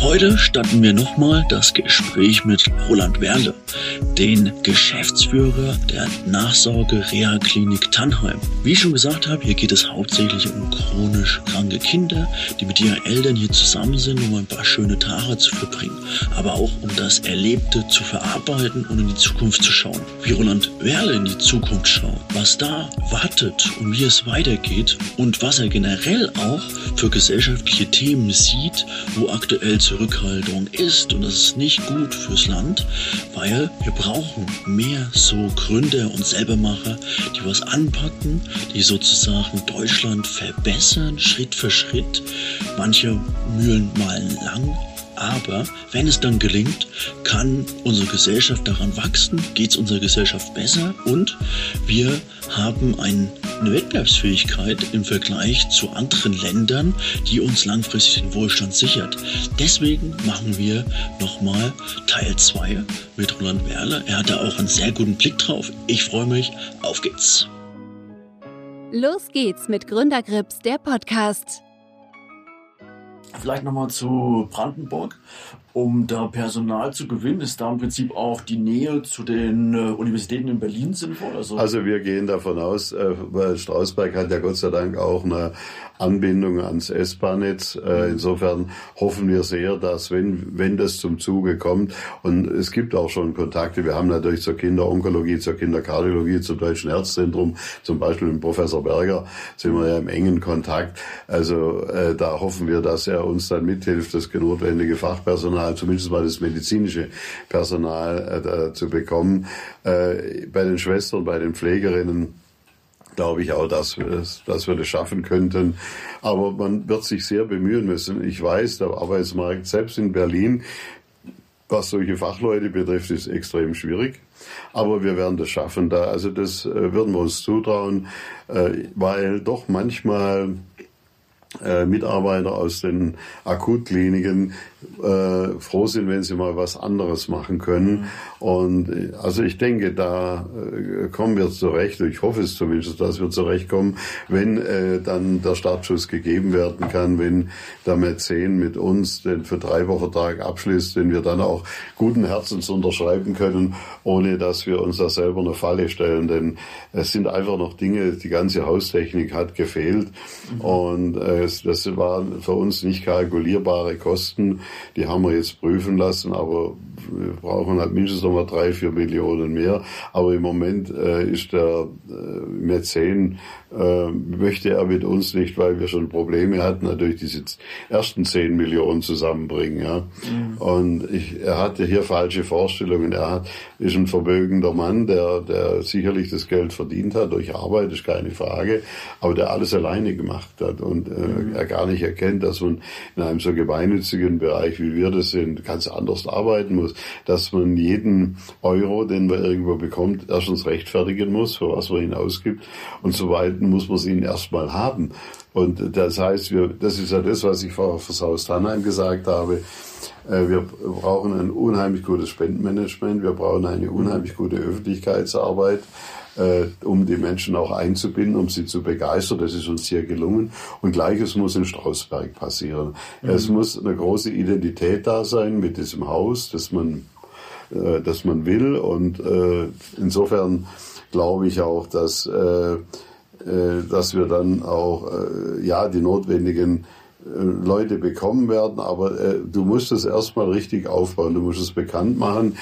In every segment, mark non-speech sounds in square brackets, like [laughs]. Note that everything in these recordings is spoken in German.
Heute starten wir nochmal das Gespräch mit Roland Werle, den Geschäftsführer der Nachsorge-Reha-Klinik Tannheim. Wie ich schon gesagt habe, hier geht es hauptsächlich um chronisch kranke Kinder, die mit ihren Eltern hier zusammen sind, um ein paar schöne Tage zu verbringen, aber auch um das Erlebte zu verarbeiten und in die Zukunft zu schauen. Wie Roland Werle in die Zukunft schaut, was da wartet und wie es weitergeht und was er generell auch für gesellschaftliche Themen sieht, wo aktuell Zurückhaltung ist und das ist nicht gut fürs Land, weil wir brauchen mehr so Gründer und Selbermacher, die was anpacken, die sozusagen Deutschland verbessern, Schritt für Schritt. Manche Mühlen malen lang, aber wenn es dann gelingt, kann unsere Gesellschaft daran wachsen, geht es unserer Gesellschaft besser und wir haben ein, eine Wettbewerbsfähigkeit im Vergleich zu anderen Ländern, die uns langfristig den Wohlstand sichert. Deswegen machen wir nochmal Teil 2 mit Roland Werle. Er hat da auch einen sehr guten Blick drauf. Ich freue mich. Auf geht's. Los geht's mit Gründergrips, der Podcast. Vielleicht nochmal zu Brandenburg. Um da Personal zu gewinnen, ist da im Prinzip auch die Nähe zu den äh, Universitäten in Berlin sinnvoll? Also, also wir gehen davon aus, äh, weil Strausberg hat ja Gott sei Dank auch eine Anbindung ans S-Bahn-Netz. Äh, insofern hoffen wir sehr, dass wenn, wenn das zum Zuge kommt, und es gibt auch schon Kontakte, wir haben natürlich zur Kinderonkologie, zur Kinderkardiologie, zum Deutschen Herzzentrum, zum Beispiel mit Professor Berger, sind wir ja im engen Kontakt. Also äh, da hoffen wir, dass er uns dann mithilft, das notwendige Fachpersonal, zumindest mal das medizinische Personal äh, zu bekommen. Äh, bei den Schwestern, bei den Pflegerinnen, glaube ich auch, dass wir, dass wir das schaffen könnten. Aber man wird sich sehr bemühen müssen. Ich weiß, der Arbeitsmarkt selbst in Berlin, was solche Fachleute betrifft, ist extrem schwierig. Aber wir werden das schaffen. Da, also das äh, würden wir uns zutrauen, äh, weil doch manchmal äh, Mitarbeiter aus den Akutkliniken äh, froh sind, wenn sie mal was anderes machen können. Und äh, also ich denke, da äh, kommen wir zurecht. Ich hoffe es zumindest, dass wir zurechtkommen, wenn äh, dann der Startschuss gegeben werden kann, wenn der Mäzen mit uns den Vertreibervertrag abschließt, den wir dann auch guten Herzens unterschreiben können, ohne dass wir uns da selber eine Falle stellen. Denn es sind einfach noch Dinge, die ganze Haustechnik hat gefehlt. Mhm. Und äh, das waren für uns nicht kalkulierbare Kosten die haben wir jetzt prüfen lassen, aber wir brauchen halt mindestens noch mal drei, vier Millionen mehr. Aber im Moment äh, ist der äh, Mäzen äh, möchte er mit uns nicht, weil wir schon Probleme hatten, natürlich diese ersten zehn Millionen zusammenbringen. Ja. Mhm. Und ich, er hatte hier falsche Vorstellungen. Er hat, ist ein vermögender Mann, der, der sicherlich das Geld verdient hat durch Arbeit, ist keine Frage, aber der alles alleine gemacht hat und äh, mhm. er gar nicht erkennt, dass man in einem so gemeinnützigen Bereich, wie wir das sind, ganz anders arbeiten muss, dass man jeden Euro, den man irgendwo bekommt, erstens rechtfertigen muss, für was man ihn ausgibt und Patienten muss man ihn erstmal haben. Und das heißt, wir, das ist ja das, was ich vorher fürs Haus Tannheim gesagt habe. Äh, wir brauchen ein unheimlich gutes Spendenmanagement. Wir brauchen eine unheimlich gute Öffentlichkeitsarbeit um die Menschen auch einzubinden, um sie zu begeistern. Das ist uns hier gelungen. Und gleiches muss in Strausberg passieren. Mhm. Es muss eine große Identität da sein mit diesem Haus, dass man, äh, dass man will. Und äh, insofern glaube ich auch, dass äh, äh, dass wir dann auch äh, ja die notwendigen äh, Leute bekommen werden, aber du musst es erstmal richtig aufbauen, du musst es bekannt machen,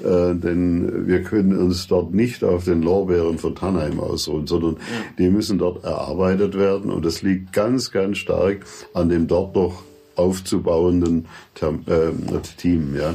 denn wir können uns dort nicht auf den Lorbeeren von Tannheim ausruhen, sondern ja. die müssen dort erarbeitet werden und das liegt ganz, ganz stark an dem dort noch aufzubauenden Team. Ja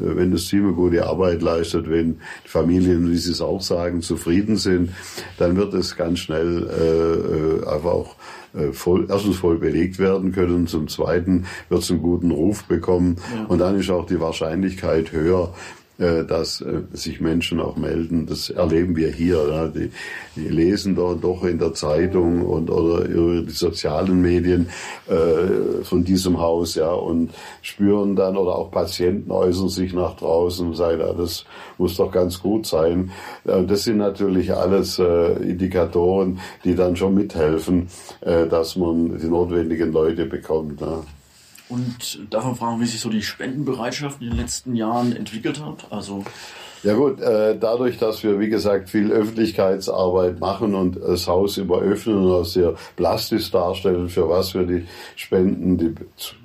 wenn das Team eine gute Arbeit leistet, wenn Familien, wie Sie es auch sagen, zufrieden sind, dann wird es ganz schnell äh, äh, einfach auch äh, voll, erstens voll belegt werden können, zum Zweiten wird es einen guten Ruf bekommen ja. und dann ist auch die Wahrscheinlichkeit höher, äh, dass äh, sich Menschen auch melden. Das erleben wir hier. Die, die lesen doch, doch in der Zeitung und oder über die sozialen Medien äh, von diesem Haus, ja, und spüren dann oder auch Patienten äußern sich nach draußen und sagen, ja, das muss doch ganz gut sein. Das sind natürlich alles äh, Indikatoren, die dann schon mithelfen, äh, dass man die notwendigen Leute bekommt. Ne? Und davon fragen, wie sich so die Spendenbereitschaft in den letzten Jahren entwickelt hat. Also ja gut, äh, dadurch, dass wir, wie gesagt, viel Öffentlichkeitsarbeit machen und das Haus immer öffnen und auch sehr plastisch darstellen, für was wir die Spenden, die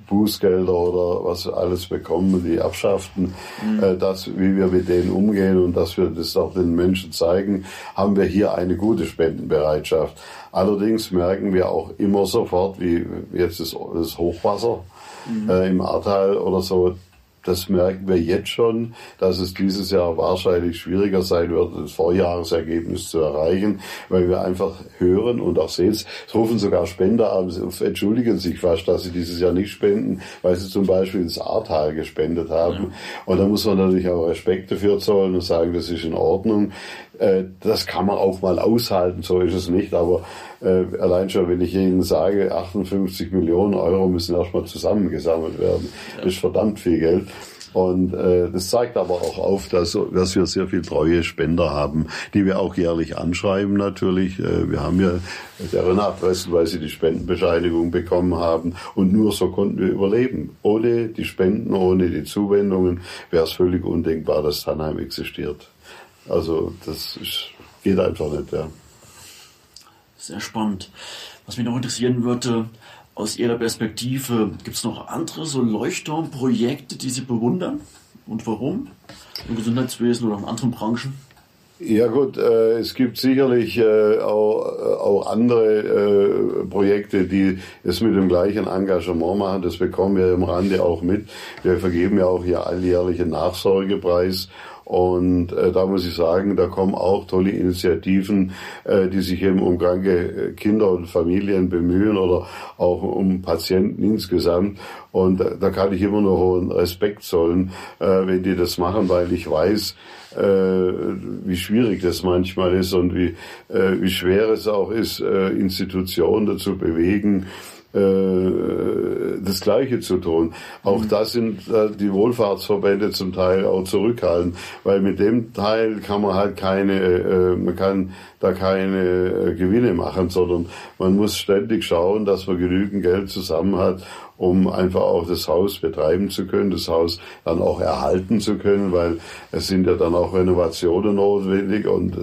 Bußgelder oder was wir alles bekommen, die Abschaften, mhm. äh, das, wie wir mit denen umgehen und dass wir das auch den Menschen zeigen, haben wir hier eine gute Spendenbereitschaft. Allerdings merken wir auch immer sofort, wie jetzt das, das Hochwasser, mhm. äh, im Ahrtal oder so, das merken wir jetzt schon, dass es dieses Jahr wahrscheinlich schwieriger sein wird, das Vorjahresergebnis zu erreichen, weil wir einfach hören und auch sehen, es rufen sogar Spender an, entschuldigen sich fast, dass sie dieses Jahr nicht spenden, weil sie zum Beispiel ins Ahrtal gespendet haben. Ja. Und da muss man natürlich auch Respekt dafür zollen und sagen, das ist in Ordnung. Äh, das kann man auch mal aushalten, so ist es nicht, aber äh, allein schon, wenn ich Ihnen sage, 58 Millionen Euro müssen erstmal zusammengesammelt werden, das ist verdammt viel Geld. Und äh, das zeigt aber auch auf, dass, dass wir sehr viel treue Spender haben, die wir auch jährlich anschreiben natürlich. Äh, wir haben ja deren Adressen, weil sie die Spendenbescheinigung bekommen haben. Und nur so konnten wir überleben. Ohne die Spenden, ohne die Zuwendungen wäre es völlig undenkbar, dass Tannheim existiert. Also das ist, geht einfach nicht, ja. Sehr spannend. Was mich noch interessieren würde, aus Ihrer Perspektive, gibt es noch andere so Leuchtturmprojekte, die Sie bewundern? Und warum? Im Gesundheitswesen oder in anderen Branchen? Ja gut, äh, es gibt sicherlich äh, auch, äh, auch andere äh, Projekte, die es mit dem gleichen Engagement machen. Das bekommen wir im Rande auch mit. Wir vergeben ja auch hier alljährlichen Nachsorgepreis und äh, da muss ich sagen, da kommen auch tolle Initiativen, äh, die sich eben um kranke äh, Kinder und Familien bemühen oder auch um Patienten insgesamt. Und äh, da kann ich immer noch hohen Respekt zollen, äh, wenn die das machen, weil ich weiß, äh, wie schwierig das manchmal ist und wie, äh, wie schwer es auch ist, äh, Institutionen dazu bewegen, das Gleiche zu tun. Auch mhm. da sind äh, die Wohlfahrtsverbände zum Teil auch zurückhaltend, weil mit dem Teil kann man halt keine, äh, man kann da keine Gewinne machen, sondern man muss ständig schauen, dass man genügend Geld zusammen hat, um einfach auch das Haus betreiben zu können, das Haus dann auch erhalten zu können, weil es sind ja dann auch Renovationen notwendig und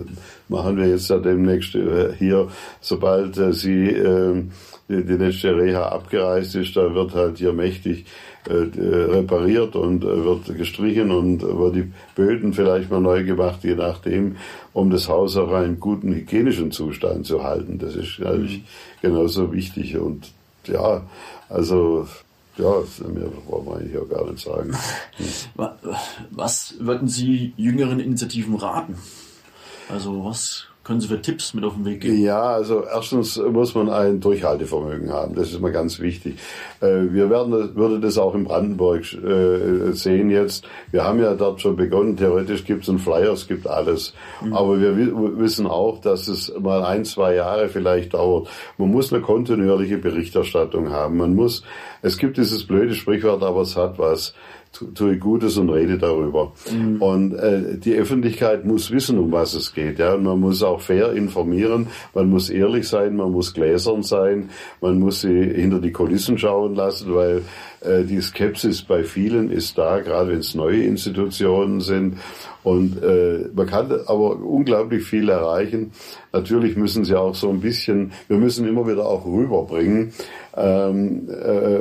machen wir jetzt ja demnächst hier, sobald Sie ähm, die, die letzte Reha abgereist ist, da wird halt hier mächtig äh, repariert und äh, wird gestrichen und wird die Böden vielleicht mal neu gemacht, je nachdem, um das Haus auch einen guten hygienischen Zustand zu halten. Das ist natürlich mhm. genauso wichtig und ja, also ja, mehr brauchen wir eigentlich auch gar nicht sagen. Was würden Sie jüngeren Initiativen raten? Also was können Sie für Tipps mit auf den Weg geben? Ja, also erstens muss man ein Durchhaltevermögen haben. Das ist mal ganz wichtig. Äh, wir werden, würde das auch in Brandenburg äh, sehen jetzt. Wir haben ja dort schon begonnen. Theoretisch gibt es einen Flyer, es gibt alles. Mhm. Aber wir wissen auch, dass es mal ein, zwei Jahre vielleicht dauert. Man muss eine kontinuierliche Berichterstattung haben. Man muss, es gibt dieses blöde Sprichwort, aber es hat was tue Gutes und rede darüber. Mhm. Und äh, die Öffentlichkeit muss wissen, um was es geht. Ja, und man muss auch fair informieren, man muss ehrlich sein, man muss gläsern sein, man muss sie hinter die Kulissen schauen lassen, weil äh, die Skepsis bei vielen ist da, gerade wenn es neue Institutionen sind. Und äh, man kann aber unglaublich viel erreichen. Natürlich müssen sie auch so ein bisschen, wir müssen immer wieder auch rüberbringen, ähm, äh,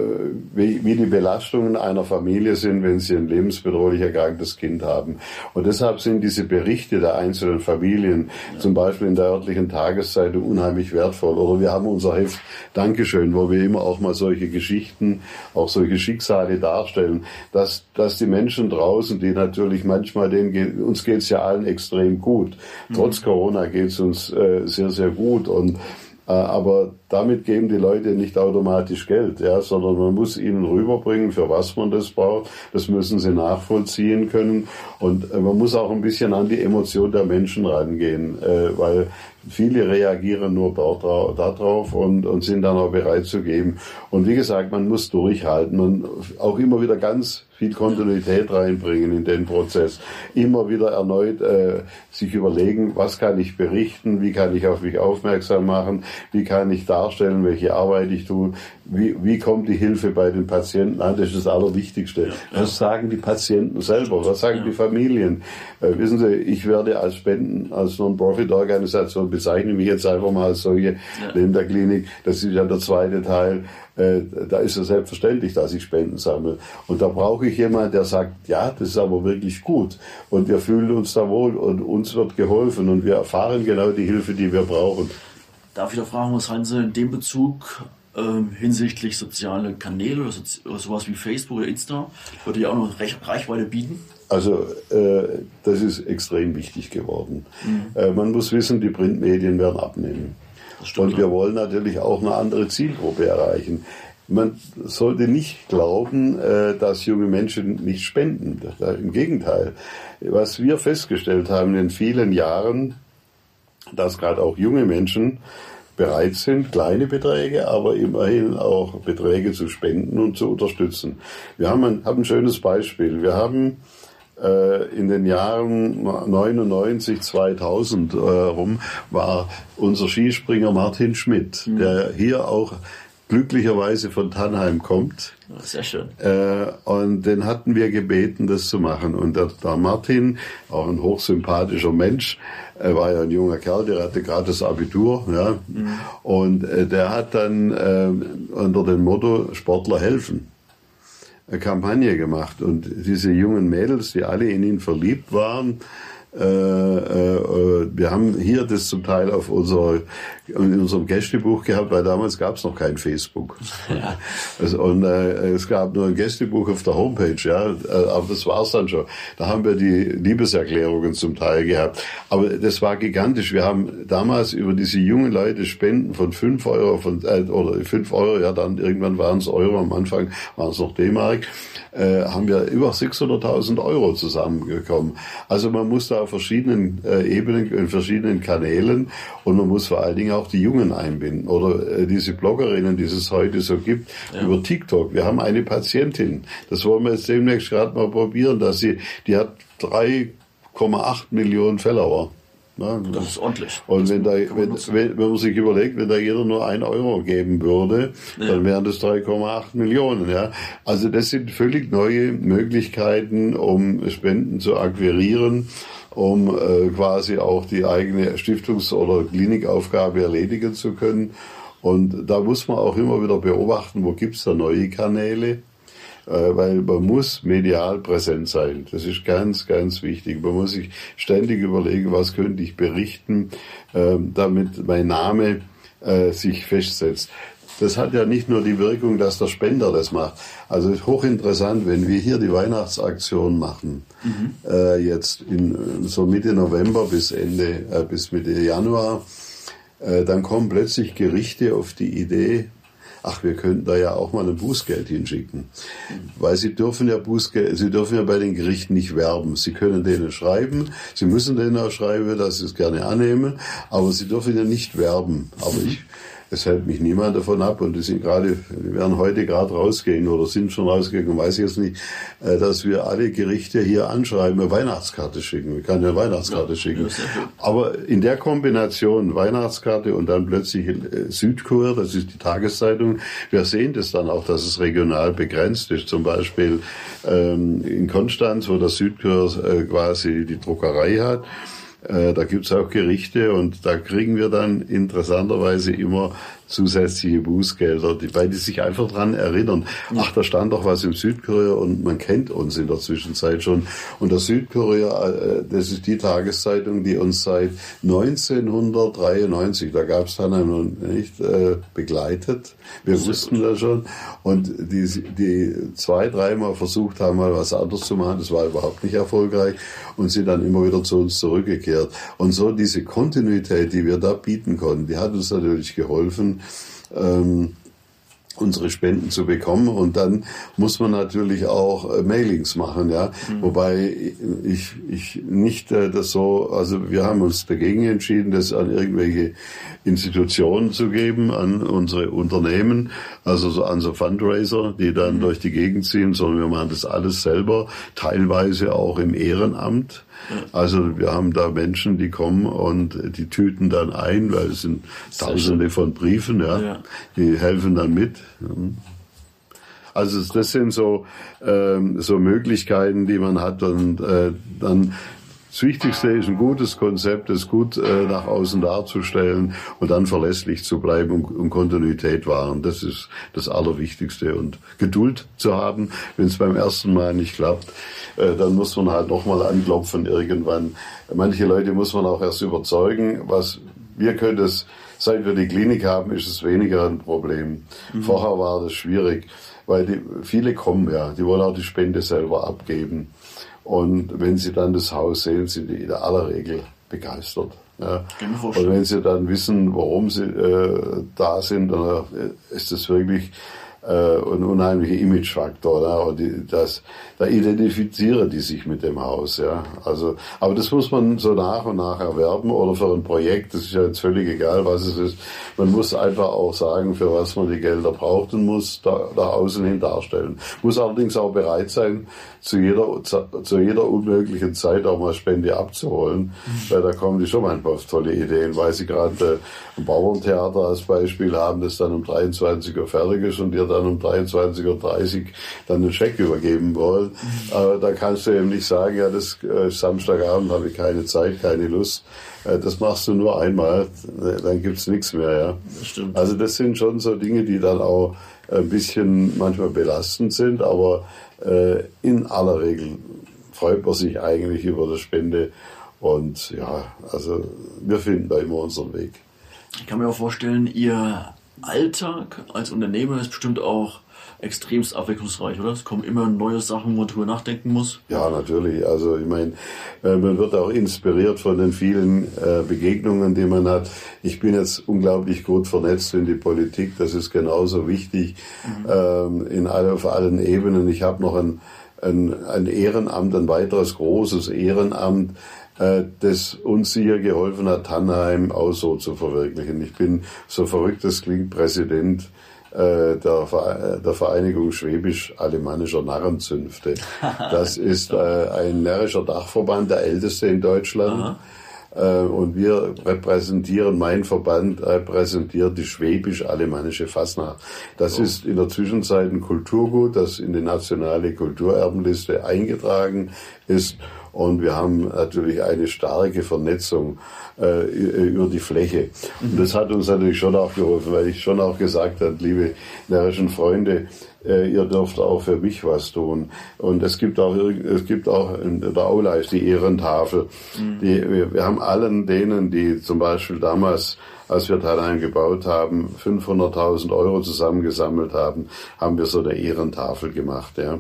wie, wie die Belastungen einer Familie sind, wenn sie ein lebensbedrohlich erkranktes Kind haben. Und deshalb sind diese Berichte der einzelnen Familien, ja. zum Beispiel in der örtlichen Tageszeitung, unheimlich wertvoll. Oder wir haben unser Heft Dankeschön, wo wir immer auch mal solche Geschichten, auch solche Schicksale darstellen, dass, dass die Menschen draußen, die natürlich manchmal, denen uns geht's ja allen extrem gut. Mhm. Trotz Corona geht's uns äh, sehr, sehr gut. Und aber damit geben die Leute nicht automatisch Geld, ja, sondern man muss ihnen rüberbringen, für was man das braucht. Das müssen sie nachvollziehen können. Und äh, man muss auch ein bisschen an die Emotion der Menschen rangehen, äh, weil viele reagieren nur darauf und, und sind dann auch bereit zu geben. Und wie gesagt, man muss durchhalten und auch immer wieder ganz viel Kontinuität reinbringen in den Prozess. Immer wieder erneut äh, sich überlegen, was kann ich berichten, wie kann ich auf mich aufmerksam machen, wie kann ich darstellen, welche Arbeit ich tue, wie, wie kommt die Hilfe bei den Patienten an, das ist das Allerwichtigste. Was sagen die Patienten selber, was sagen die Familien? Äh, wissen Sie, ich werde als Spenden, als Non-Profit-Organisation bezeichne mich jetzt einfach mal als solche neben der Klinik, das ist ja der zweite Teil, äh, da ist es selbstverständlich, dass ich Spenden sammle. Und da brauche ich jemanden, der sagt, ja, das ist aber wirklich gut. Und wir fühlen uns da wohl und uns wird geholfen und wir erfahren genau die Hilfe, die wir brauchen. Darf ich da fragen, was halten Sie in dem Bezug ähm, hinsichtlich soziale Kanäle oder, so, oder, sowas wie Facebook oder Insta? Würde ja auch noch Reich, Reichweite bieten? Also äh, das ist extrem wichtig geworden. Mhm. Äh, man muss wissen, die Printmedien werden abnehmen. Und wir wollen natürlich auch eine andere Zielgruppe erreichen. Man sollte nicht glauben, äh, dass junge Menschen nicht spenden. Im Gegenteil. Was wir festgestellt haben in vielen Jahren, dass gerade auch junge Menschen bereit sind, kleine Beträge, aber immerhin auch Beträge zu spenden und zu unterstützen. Wir haben ein, haben ein schönes Beispiel. Wir haben äh, in den Jahren 99, 2000 äh, rum war unser Skispringer Martin Schmidt, mhm. der hier auch glücklicherweise von Tannheim kommt. Sehr schön. Äh, und den hatten wir gebeten, das zu machen. Und der, der Martin, auch ein hochsympathischer Mensch, er war ja ein junger Kerl, der hatte gerade das Abitur, ja. Mhm. Und äh, der hat dann äh, unter dem Motto Sportler helfen Kampagne gemacht. Und diese jungen Mädels, die alle in ihn verliebt waren, äh, äh, wir haben hier das zum Teil auf unserer, in unserem Gästebuch gehabt, weil damals gab es noch kein Facebook. Ja. Also, und äh, es gab nur ein Gästebuch auf der Homepage, ja, äh, aber das war's dann schon. Da haben wir die Liebeserklärungen zum Teil gehabt. Aber das war gigantisch. Wir haben damals über diese jungen Leute Spenden von fünf Euro von, äh, oder fünf Euro, ja dann irgendwann waren es Euro, am Anfang waren es noch D-Mark, äh, haben wir über 600.000 Euro zusammengekommen. Also man muss da auf verschiedenen äh, Ebenen, in verschiedenen Kanälen und man muss vor allen Dingen auch die Jungen einbinden. Oder äh, diese Bloggerinnen, die es heute so gibt, ja. über TikTok. Wir haben eine Patientin, das wollen wir jetzt demnächst gerade mal probieren, dass sie, die hat 3,8 Millionen Follower. Ne? Das ist ordentlich. Und wenn, da, wenn, wenn, wenn man sich überlegt, wenn da jeder nur ein Euro geben würde, ja. dann wären das 3,8 Millionen. Ja? Also das sind völlig neue Möglichkeiten, um Spenden zu akquirieren um äh, quasi auch die eigene Stiftungs- oder Klinikaufgabe erledigen zu können. Und da muss man auch immer wieder beobachten, wo gibt's da neue Kanäle, äh, weil man muss medial präsent sein. Das ist ganz, ganz wichtig. Man muss sich ständig überlegen, was könnte ich berichten, äh, damit mein Name äh, sich festsetzt das hat ja nicht nur die Wirkung, dass der Spender das macht. Also hochinteressant, wenn wir hier die Weihnachtsaktion machen, mhm. äh, jetzt in so Mitte November bis Ende, äh, bis Mitte Januar, äh, dann kommen plötzlich Gerichte auf die Idee, ach, wir könnten da ja auch mal ein Bußgeld hinschicken. Weil sie dürfen ja Bußgeld, sie dürfen ja bei den Gerichten nicht werben. Sie können denen schreiben, sie müssen denen auch schreiben, dass sie es gerne annehmen, aber sie dürfen ja nicht werben. Aber mhm. ich es hält mich niemand davon ab und die sind gerade, die werden heute gerade rausgehen oder sind schon rausgegangen, weiß ich jetzt nicht, äh, dass wir alle Gerichte hier anschreiben, eine Weihnachtskarte schicken. Wir können eine Weihnachtskarte ja, schicken. Aber in der Kombination Weihnachtskarte und dann plötzlich äh, Südkur, das ist die Tageszeitung, wir sehen das dann auch, dass es regional begrenzt ist. Zum Beispiel ähm, in Konstanz, wo der Südkur äh, quasi die Druckerei hat, äh, da gibt's auch Gerichte und da kriegen wir dann interessanterweise immer zusätzliche Bußgelder, die, weil die sich einfach dran erinnern. Ach, da stand doch was im Südkorea und man kennt uns in der Zwischenzeit schon. Und der Südkorea, äh, das ist die Tageszeitung, die uns seit 1993, da gab es dann noch nicht, äh, begleitet. Wir das wussten das schon. Und die, die zwei, dreimal versucht haben, mal was anderes zu machen. Das war überhaupt nicht erfolgreich und sind dann immer wieder zu uns zurückgekehrt. Und so diese Kontinuität, die wir da bieten konnten, die hat uns natürlich geholfen, ähm, unsere Spenden zu bekommen. Und dann muss man natürlich auch äh, Mailings machen, ja. Mhm. Wobei ich, ich nicht äh, das so, also wir haben uns dagegen entschieden, das an irgendwelche Institutionen zu geben, an unsere Unternehmen, also so an so Fundraiser, die dann mhm. durch die Gegend ziehen, sondern wir machen das alles selber, teilweise auch im Ehrenamt. Also wir haben da Menschen, die kommen und die tüten dann ein, weil es sind Tausende von Briefen, ja. ja. Die helfen dann mit. Also das sind so ähm, so Möglichkeiten, die man hat und äh, dann das Wichtigste ist ein gutes Konzept, das gut äh, nach außen darzustellen und dann verlässlich zu bleiben und, und Kontinuität wahren. Das ist das Allerwichtigste und Geduld zu haben, wenn es beim ersten Mal nicht klappt äh, dann muss man halt nochmal anklopfen irgendwann. Manche Leute muss man auch erst überzeugen, was wir können das, seit wir die Klinik haben, ist es weniger ein Problem. Mhm. Vorher war das schwierig, weil die, viele kommen ja, die wollen auch die Spende selber abgeben. Und wenn sie dann das Haus sehen, sind die in aller Regel begeistert. Ja. Und wenn sie dann wissen, warum sie äh, da sind, dann ist das wirklich äh, ein unheimlicher Imagefaktor. Ne? Und die, das, da identifizieren die sich mit dem Haus. Ja? Also, aber das muss man so nach und nach erwerben oder für ein Projekt, das ist ja jetzt völlig egal, was es ist. Man muss einfach auch sagen, für was man die Gelder braucht und muss da, nach außen hin darstellen. Muss allerdings auch bereit sein, zu jeder, zu jeder unmöglichen Zeit auch mal Spende abzuholen, mhm. weil da kommen die schon manchmal auf tolle Ideen, weil sie gerade äh, ein Bauerntheater als Beispiel haben, das dann um 23 Uhr fertig ist und dir dann um 23.30 Uhr dann einen Scheck übergeben wollen. Aber da kannst du eben nicht sagen, ja, das äh, Samstagabend habe ich keine Zeit, keine Lust. Äh, das machst du nur einmal, dann gibt's nichts mehr. Ja. Das stimmt. Also das sind schon so Dinge, die dann auch ein bisschen manchmal belastend sind, aber äh, in aller Regel freut man sich eigentlich über die Spende. Und ja, also wir finden da immer unseren Weg. Ich kann mir auch vorstellen, Ihr Alltag als Unternehmer ist bestimmt auch extremst abwechslungsreich, oder? Es kommen immer neue Sachen, wo man drüber nachdenken muss. Ja, natürlich. Also ich meine, äh, man wird auch inspiriert von den vielen äh, Begegnungen, die man hat. Ich bin jetzt unglaublich gut vernetzt in die Politik. Das ist genauso wichtig mhm. Ähm, in alle, auf allen Ebenen. Ich habe noch ein, ein, ein Ehrenamt, ein weiteres großes Ehrenamt das uns hier geholfen hat, Tannheim auch so zu verwirklichen. Ich bin, so verrückt das klingt, Präsident äh, der, der Vereinigung Schwäbisch-Alemannischer Narrenzünfte. [laughs] Das ist äh, ein närrischer Dachverband, der älteste in Deutschland. Aha. Äh, und wir repräsentieren, mein Verband repräsentiert die schwäbisch-alemannische Fasnacht. Das oh. ist in der Zwischenzeit ein Kulturgut, das in die nationale Kulturerbenliste eingetragen ist. Und wir haben natürlich eine starke Vernetzung äh, über die Fläche. Und das hat uns natürlich schon auch geholfen, weil ich schon auch gesagt habe, liebe närrischen Freunde, äh, ihr dürft auch für mich was tun. Und es gibt auch, es gibt auch in der Aula ist die Ehrentafel. Mhm. Die, wir, wir haben allen denen, die zum Beispiel damals als wir Thalheim gebaut haben, 500.000 Euro zusammengesammelt haben, haben wir so eine Ehrentafel gemacht. Ja.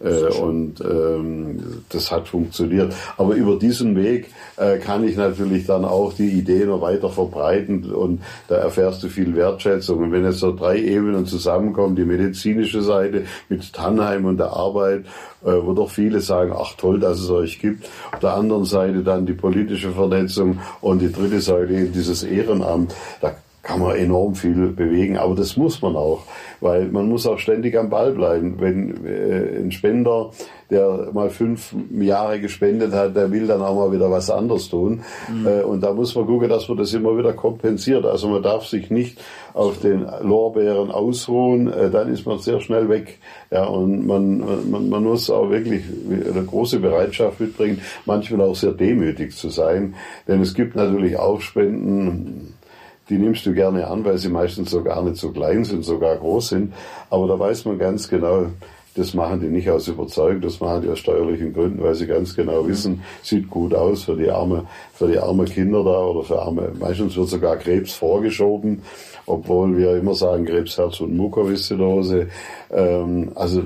Äh, und ähm, das hat funktioniert. Aber über diesen Weg äh, kann ich natürlich dann auch die Idee noch weiter verbreiten und da erfährst du viel Wertschätzung. Und wenn jetzt so drei Ebenen zusammenkommen, die medizinische Seite mit Tannheim und der Arbeit, äh, wo doch viele sagen, ach toll, dass es euch gibt. Auf der anderen Seite dann die politische Vernetzung und die dritte Säule dieses Ehrenamt. Da kann man enorm viel bewegen, aber das muss man auch, weil man muss auch ständig am Ball bleiben. Wenn äh, ein Spender, der mal fünf Jahre gespendet hat, der will dann auch mal wieder was anderes tun. Mhm. Äh, und da muss man gucken, dass man das immer wieder kompensiert. Also man darf sich nicht auf den Lorbeeren ausruhen, äh, dann ist man sehr schnell weg. Ja, und man, man, man muss auch wirklich eine große Bereitschaft mitbringen, manchmal auch sehr demütig zu sein. Denn es gibt natürlich auch Spenden, die nimmst du gerne an, weil sie meistens so gar nicht so klein sind, sogar groß sind. Aber da weiß man ganz genau, das machen die nicht aus Überzeugung, das machen die aus steuerlichen Gründen, weil sie ganz genau wissen, sieht gut aus für die arme, für die arme Kinder da oder für arme, meistens wird sogar Krebs vorgeschoben, obwohl wir immer sagen Krebs, Herz und Mukoviszidose. Ähm, also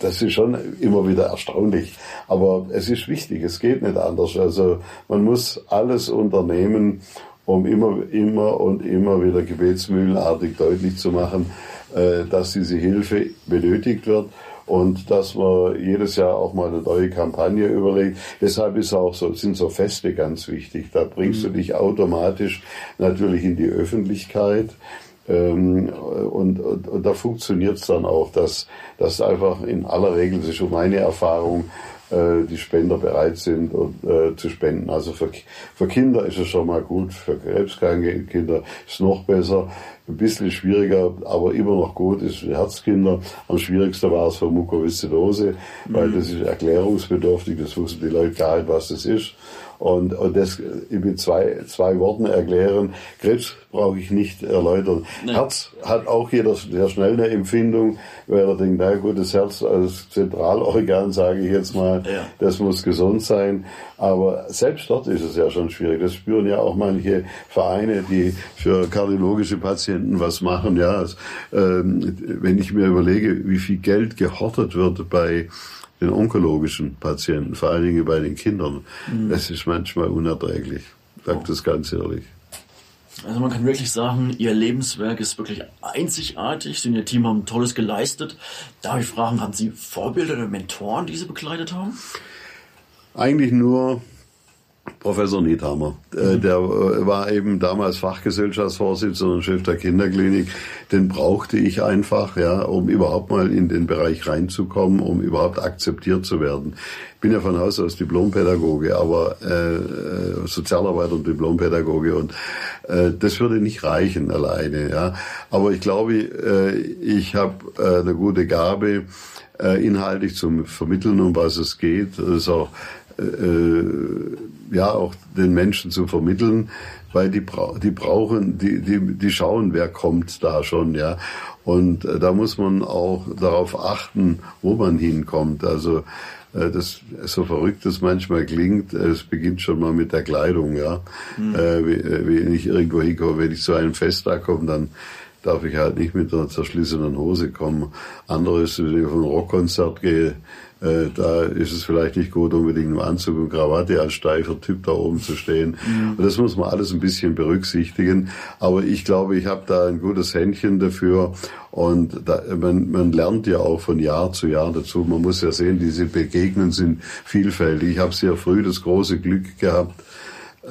das ist schon immer wieder erstaunlich. Aber es ist wichtig, es geht nicht anders. Also man muss alles unternehmen, um immer, immer und immer wieder gebetsmühlenartig deutlich zu machen, äh, dass diese Hilfe benötigt wird und dass man jedes Jahr auch mal eine neue Kampagne überlegt. Deshalb ist auch so, sind so Feste ganz wichtig. Da bringst du mhm. dich automatisch natürlich in die Öffentlichkeit. Ähm, und, und, und da funktioniert es dann auch, dass, dass einfach in aller Regel, das ist schon meine Erfahrung, die Spender bereit sind und, äh, zu spenden. Also für, für Kinder ist es schon mal gut, für krebskranke Kinder ist es noch besser. Ein bisschen schwieriger, aber immer noch gut ist für Herzkinder. Am schwierigsten war es für Mukoviszidose, weil mhm. das ist erklärungsbedürftig, das wussten die Leute gar nicht, was das ist und, und das mit zwei, zwei Worten erklären. Krebs brauche ich nicht erläutern. Nee. Herz hat auch jeder sehr schnell eine Empfindung, weil er denkt, na gut, das Herz als Zentralorgan, sage ich jetzt mal, ja. das muss gesund sein. Aber selbst dort ist es ja schon schwierig. Das spüren ja auch manche Vereine, die für kardiologische Patienten was machen. Ja, ähm, wenn ich mir überlege, wie viel Geld gehortet wird bei den onkologischen Patienten, vor allen Dingen bei den Kindern. Mhm. Es ist manchmal unerträglich, sagt oh. das ganz ehrlich. Also man kann wirklich sagen, Ihr Lebenswerk ist wirklich einzigartig. Sie und Ihr Team haben Tolles geleistet. Darf ich fragen, haben Sie Vorbilder oder Mentoren, die Sie begleitet haben? Eigentlich nur Professor Niethammer. Äh, mhm. Der äh, war eben damals Fachgesellschaftsvorsitzender und Chef der Kinderklinik. Den brauchte ich einfach, ja, um überhaupt mal in den Bereich reinzukommen, um überhaupt akzeptiert zu werden. Ich bin ja von Haus aus Diplompädagoge, aber äh, Sozialarbeiter und Diplompädagoge und äh, das würde nicht reichen alleine, ja. Aber ich glaube, äh, ich habe äh, eine gute Gabe, äh, inhaltlich zu vermitteln, um was es geht. Das ist auch äh, ja auch den Menschen zu vermitteln, weil die, bra die brauchen, die, die, die schauen, wer kommt da schon, ja. Und äh, da muss man auch darauf achten, wo man hinkommt. Also äh, das so verrückt es manchmal klingt, es beginnt schon mal mit der Kleidung, ja. Mhm. Äh, wenn ich irgendwo hinkomme, wenn ich zu einem Fest da komme, dann darf ich halt nicht mit einer zerschlissenen Hose kommen. Anderes, wenn ich auf ein Rockkonzert gehe, äh, da ist es vielleicht nicht gut, unbedingt im Anzug und Krawatte als steifer Typ da oben zu stehen. Mhm. Und das muss man alles ein bisschen berücksichtigen. Aber ich glaube, ich habe da ein gutes Händchen dafür. Und da, man, man lernt ja auch von Jahr zu Jahr dazu. Man muss ja sehen, diese Begegnungen sind vielfältig. Ich habe sehr früh das große Glück gehabt,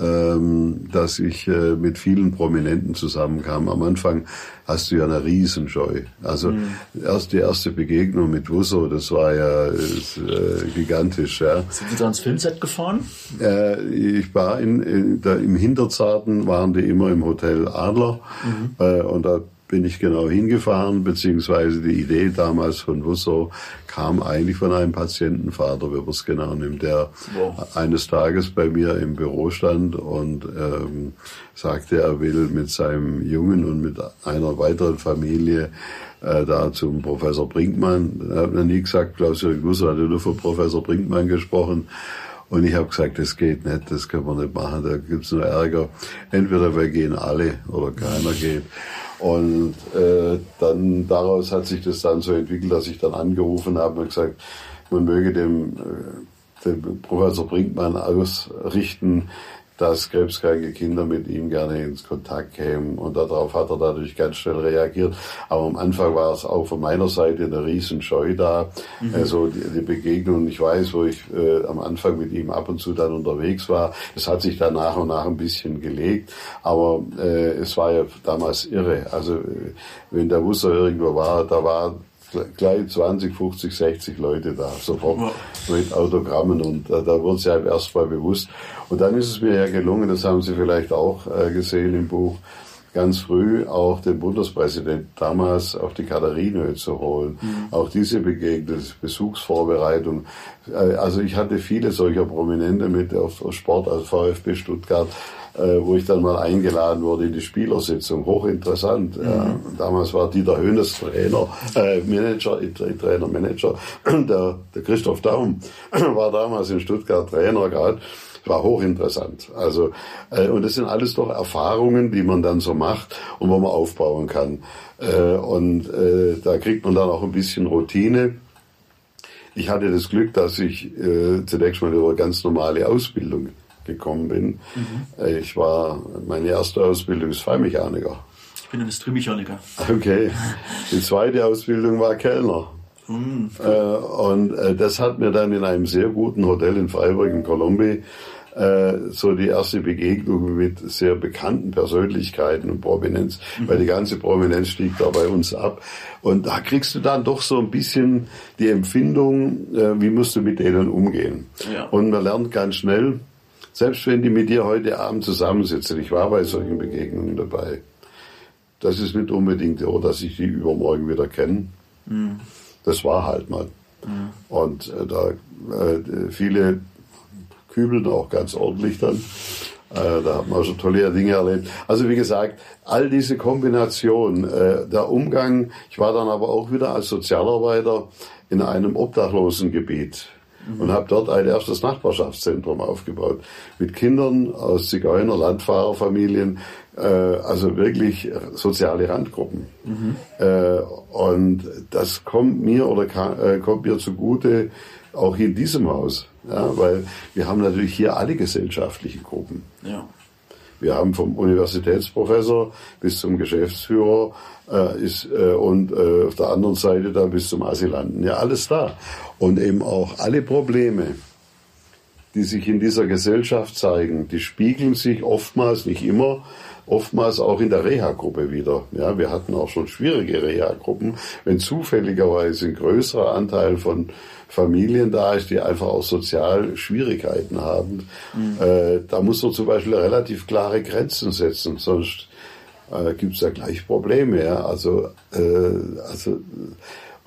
ähm, dass ich äh, mit vielen Prominenten zusammenkam. Am Anfang hast du ja eine Riesenscheu. Also mhm. erst die erste Begegnung mit Wusso, das war ja ist, äh, gigantisch. Ja. Sind Sie da ins Filmset gefahren? Äh, ich war in, in da, im Hinterzarten, waren die immer im Hotel Adler mhm. äh, und da bin ich genau hingefahren, beziehungsweise die Idee damals von Wusso kam eigentlich von einem Patientenvater, wie man es genau nimmt, der wow. eines Tages bei mir im Büro stand und ähm, sagte, er will mit seinem Jungen und mit einer weiteren Familie äh, da zum Professor Brinkmann. Er hat mir nie gesagt, Klaus-Jürgen Wusso hatte nur von Professor Brinkmann gesprochen. Und ich habe gesagt, das geht nicht, das können wir nicht machen, da gibt's nur Ärger. Entweder wir gehen alle oder keiner geht. Und äh, dann daraus hat sich das dann so entwickelt, dass ich dann angerufen habe und gesagt, man möge dem, äh, dem Professor Brinkmann ausrichten, dass krebskranke Kinder mit ihm gerne ins Kontakt kämen. Und darauf hat er natürlich ganz schnell reagiert. Aber am Anfang war es auch von meiner Seite eine Riesenscheu da. Mhm. Also die, die, Begegnung, ich weiß, wo ich äh, am Anfang mit ihm ab und zu dann unterwegs war. Es hat sich dann nach und nach ein bisschen gelegt. Aber äh, es war ja damals irre. Also äh, wenn der Wusser irgendwo war, da war gleich 20, 50, 60 Leute da, sofort mit Autogrammen und äh, da wurde es ja erst mal bewusst. Und dann ist es mir ja gelungen, das haben Sie vielleicht auch äh, gesehen im Buch, ganz früh auch den Bundespräsidenten damals auf die Katharine zu holen. Mhm. Auch diese Begegnung, Besuchsvorbereitung. Äh, also ich hatte viele solcher Prominente mit auf Sport, also VfB Stuttgart, wo ich dann mal eingeladen wurde in die Spielersitzung. Hochinteressant. Mhm. Ja. Damals war Dieter Höhnes Trainer, äh, Manager, Trainer, Manager. Der, der Christoph Daum [clears throat] war damals in Stuttgart Trainer gerade war hochinteressant. Also, äh, und das sind alles doch Erfahrungen, die man dann so macht und wo man aufbauen kann. Äh, und äh, da kriegt man dann auch ein bisschen Routine. Ich hatte das Glück, dass ich äh, zunächst mal eine ganz normale Ausbildung gekommen bin. Mhm. Ich war, meine erste Ausbildung ist Feinmechaniker. Ich bin Industriemechaniker. Okay. [laughs] Die zweite Ausbildung war Kellner. Mhm. Äh, und äh, das hat mir dann in einem sehr guten Hotel in Freiburg in Colombie äh, so die erste Begegnung mit sehr bekannten Persönlichkeiten und Prominenz, mhm. weil die ganze Prominenz stieg da bei uns ab. Und da kriegst du dann doch so ein bisschen die Empfindung, äh, wie musst du mit denen umgehen. Ja. Und man lernt ganz schnell, selbst wenn die mit dir heute Abend zusammensitzen, ich war bei solchen Begegnungen dabei, das ist nicht unbedingt so, dass ich die übermorgen wieder kenne. Mhm. Das war halt mal. Mhm. Und äh, da äh, viele kübeln auch ganz ordentlich dann. Äh, da hat man schon tolle Dinge erlebt. Also wie gesagt, all diese Kombination, äh, der Umgang, ich war dann aber auch wieder als Sozialarbeiter in einem Obdachlosengebiet mhm. und habe dort ein erstes Nachbarschaftszentrum aufgebaut mit Kindern aus Zigeuner, Landfahrerfamilien, äh, also wirklich soziale Randgruppen. Mhm. Äh, und das kommt mir oder kann, äh, kommt mir zugute auch in diesem Haus. Ja, weil wir haben natürlich hier alle gesellschaftlichen Gruppen. Ja. Wir haben vom Universitätsprofessor bis zum Geschäftsführer äh, ist, äh, und äh, auf der anderen Seite da bis zum Asylanten. Ja, alles da. Und eben auch alle Probleme, die sich in dieser Gesellschaft zeigen, die spiegeln sich oftmals, nicht immer, oftmals auch in der Reha-Gruppe wieder. Ja, wir hatten auch schon schwierige Reha-Gruppen, wenn zufälligerweise ein größerer Anteil von Familien da ist, die einfach auch sozial Schwierigkeiten haben. Mhm. Äh, da muss man zum Beispiel relativ klare Grenzen setzen, sonst äh, gibt es ja gleich Probleme. Ja? Also, äh, also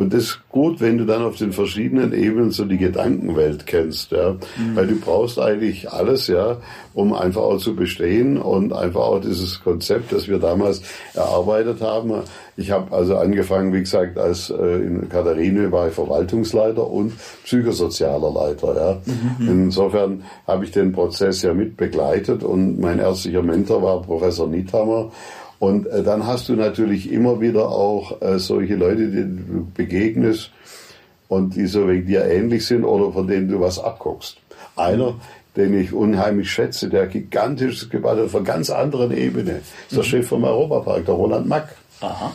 und das ist gut, wenn du dann auf den verschiedenen Ebenen so die Gedankenwelt kennst, ja. Mhm. Weil du brauchst eigentlich alles, ja, um einfach auch zu bestehen und einfach auch dieses Konzept, das wir damals erarbeitet haben. Ich habe also angefangen, wie gesagt, als äh, in Katharine war ich Verwaltungsleiter und psychosozialer Leiter, ja. Mhm. Insofern habe ich den Prozess ja mit begleitet und mein ärztlicher Mentor war Professor Niethammer und äh, dann hast du natürlich immer wieder auch äh, solche Leute, die du begegnest und die so wegen dir ähnlich sind oder von denen du was abguckst. Einer, den ich unheimlich schätze, der gigantisches gebaut hat, von ganz anderen Ebene, ist der mhm. Chef vom Europapark, der Roland Mack. Aha.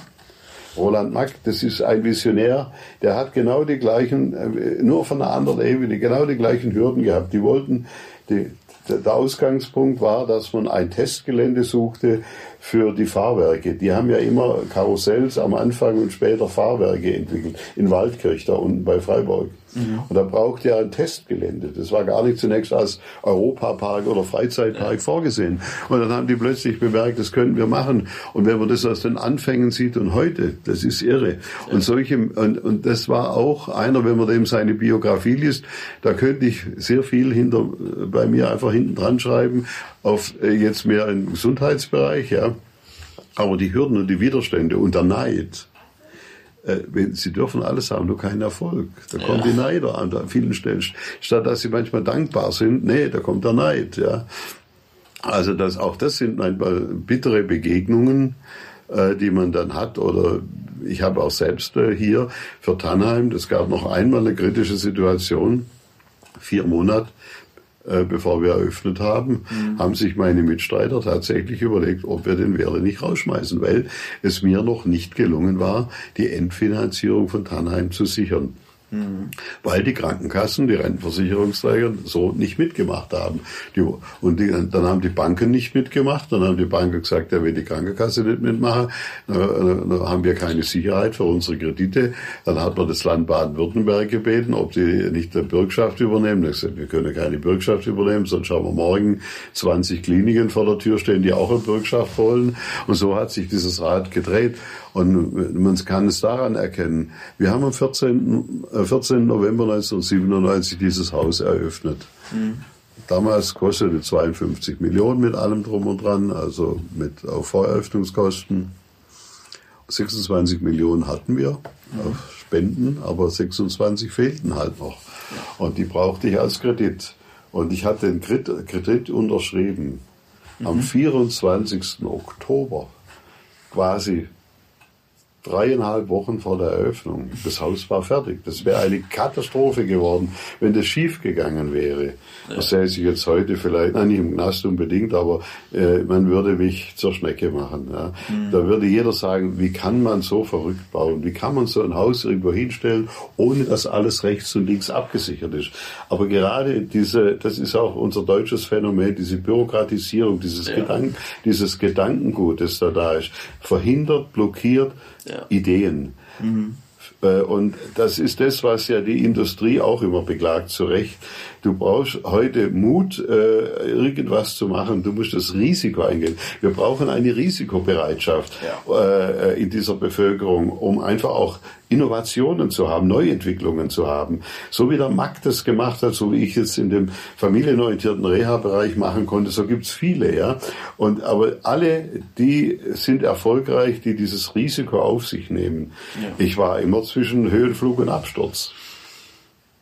Roland Mack, das ist ein Visionär, der hat genau die gleichen, äh, nur von einer anderen Ebene, genau die gleichen Hürden gehabt. Die wollten, die, der Ausgangspunkt war, dass man ein Testgelände suchte für die Fahrwerke. Die haben ja immer Karussells am Anfang und später Fahrwerke entwickelt. In Waldkirch, da unten bei Freiburg. Mhm. Und da braucht ja ein Testgelände. Das war gar nicht zunächst als Europapark oder Freizeitpark vorgesehen. Und dann haben die plötzlich bemerkt, das können wir machen. Und wenn man das aus den Anfängen sieht und heute, das ist irre. Und solche, und, und das war auch einer, wenn man dem seine Biografie liest, da könnte ich sehr viel hinter, bei mir einfach hinten dran schreiben, auf äh, jetzt mehr im Gesundheitsbereich, ja. Aber die Hürden und die Widerstände und der Neid, sie dürfen alles haben, nur keinen Erfolg. Da ja. kommen die Neider an an vielen Stellen. Statt dass sie manchmal dankbar sind, nee, da kommt der Neid, ja. Also das, auch das sind manchmal bittere Begegnungen, äh, die man dann hat. Oder ich habe auch selbst äh, hier für Tannheim, das gab noch einmal eine kritische Situation, vier Monate äh, bevor wir eröffnet haben, mhm. haben sich meine Mitstreiter tatsächlich überlegt, ob wir den Werle nicht rausschmeißen, weil es mir noch nicht gelungen war, die Endfinanzierung von Tannheim zu sichern. Weil die Krankenkassen, die Rentenversicherungsträger so nicht mitgemacht haben. Die, und die, dann haben die Banken nicht mitgemacht. Dann haben die Banken gesagt, ja, wenn die Krankenkasse nicht mitmachen, dann, dann haben wir keine Sicherheit für unsere Kredite. Dann hat man das Land Baden-Württemberg gebeten, ob die nicht eine Bürgschaft übernehmen. Ich gesagt, wir können keine Bürgschaft übernehmen, sonst schauen wir morgen 20 Kliniken vor der Tür stehen, die auch eine Bürgschaft wollen. Und so hat sich dieses Rad gedreht. Und man kann es daran erkennen. Wir haben am 14. 14. November 1997 dieses Haus eröffnet. Mhm. Damals kostete 52 Millionen mit allem drum und dran, also mit auf Voreröffnungskosten. 26 Millionen hatten wir mhm. auf Spenden, aber 26 fehlten halt noch. Und die brauchte ich als Kredit. Und ich hatte den Kredit unterschrieben mhm. am 24. Oktober, quasi dreieinhalb Wochen vor der Eröffnung. Das Haus war fertig. Das wäre eine Katastrophe geworden, wenn das schief gegangen wäre. Ja. Das sähe sich jetzt heute vielleicht, nein, nicht im Knast unbedingt, aber äh, man würde mich zur Schnecke machen. Ja. Mhm. Da würde jeder sagen, wie kann man so verrückt bauen? Wie kann man so ein Haus irgendwo hinstellen, ohne dass alles rechts und links abgesichert ist? Aber gerade diese, das ist auch unser deutsches Phänomen, diese Bürokratisierung, dieses, ja. Gedanken, dieses Gedankengut, das da da ist, verhindert, blockiert ja. Ideen. Mhm. Äh, und das ist das, was ja die Industrie auch immer beklagt, zu Recht. Du brauchst heute Mut, äh, irgendwas zu machen. Du musst das Risiko eingehen. Wir brauchen eine Risikobereitschaft ja. Äh, in dieser Bevölkerung, um einfach auch Innovationen zu haben, Neuentwicklungen zu haben. So wie der Mack das gemacht hat, so wie ich jetzt in dem familienorientierten Reha-Bereich machen konnte, so gibt's viele, ja. Und, aber alle, die sind erfolgreich, die dieses Risiko auf sich nehmen. Ja. Ich war immer zwischen Höhenflug und Absturz.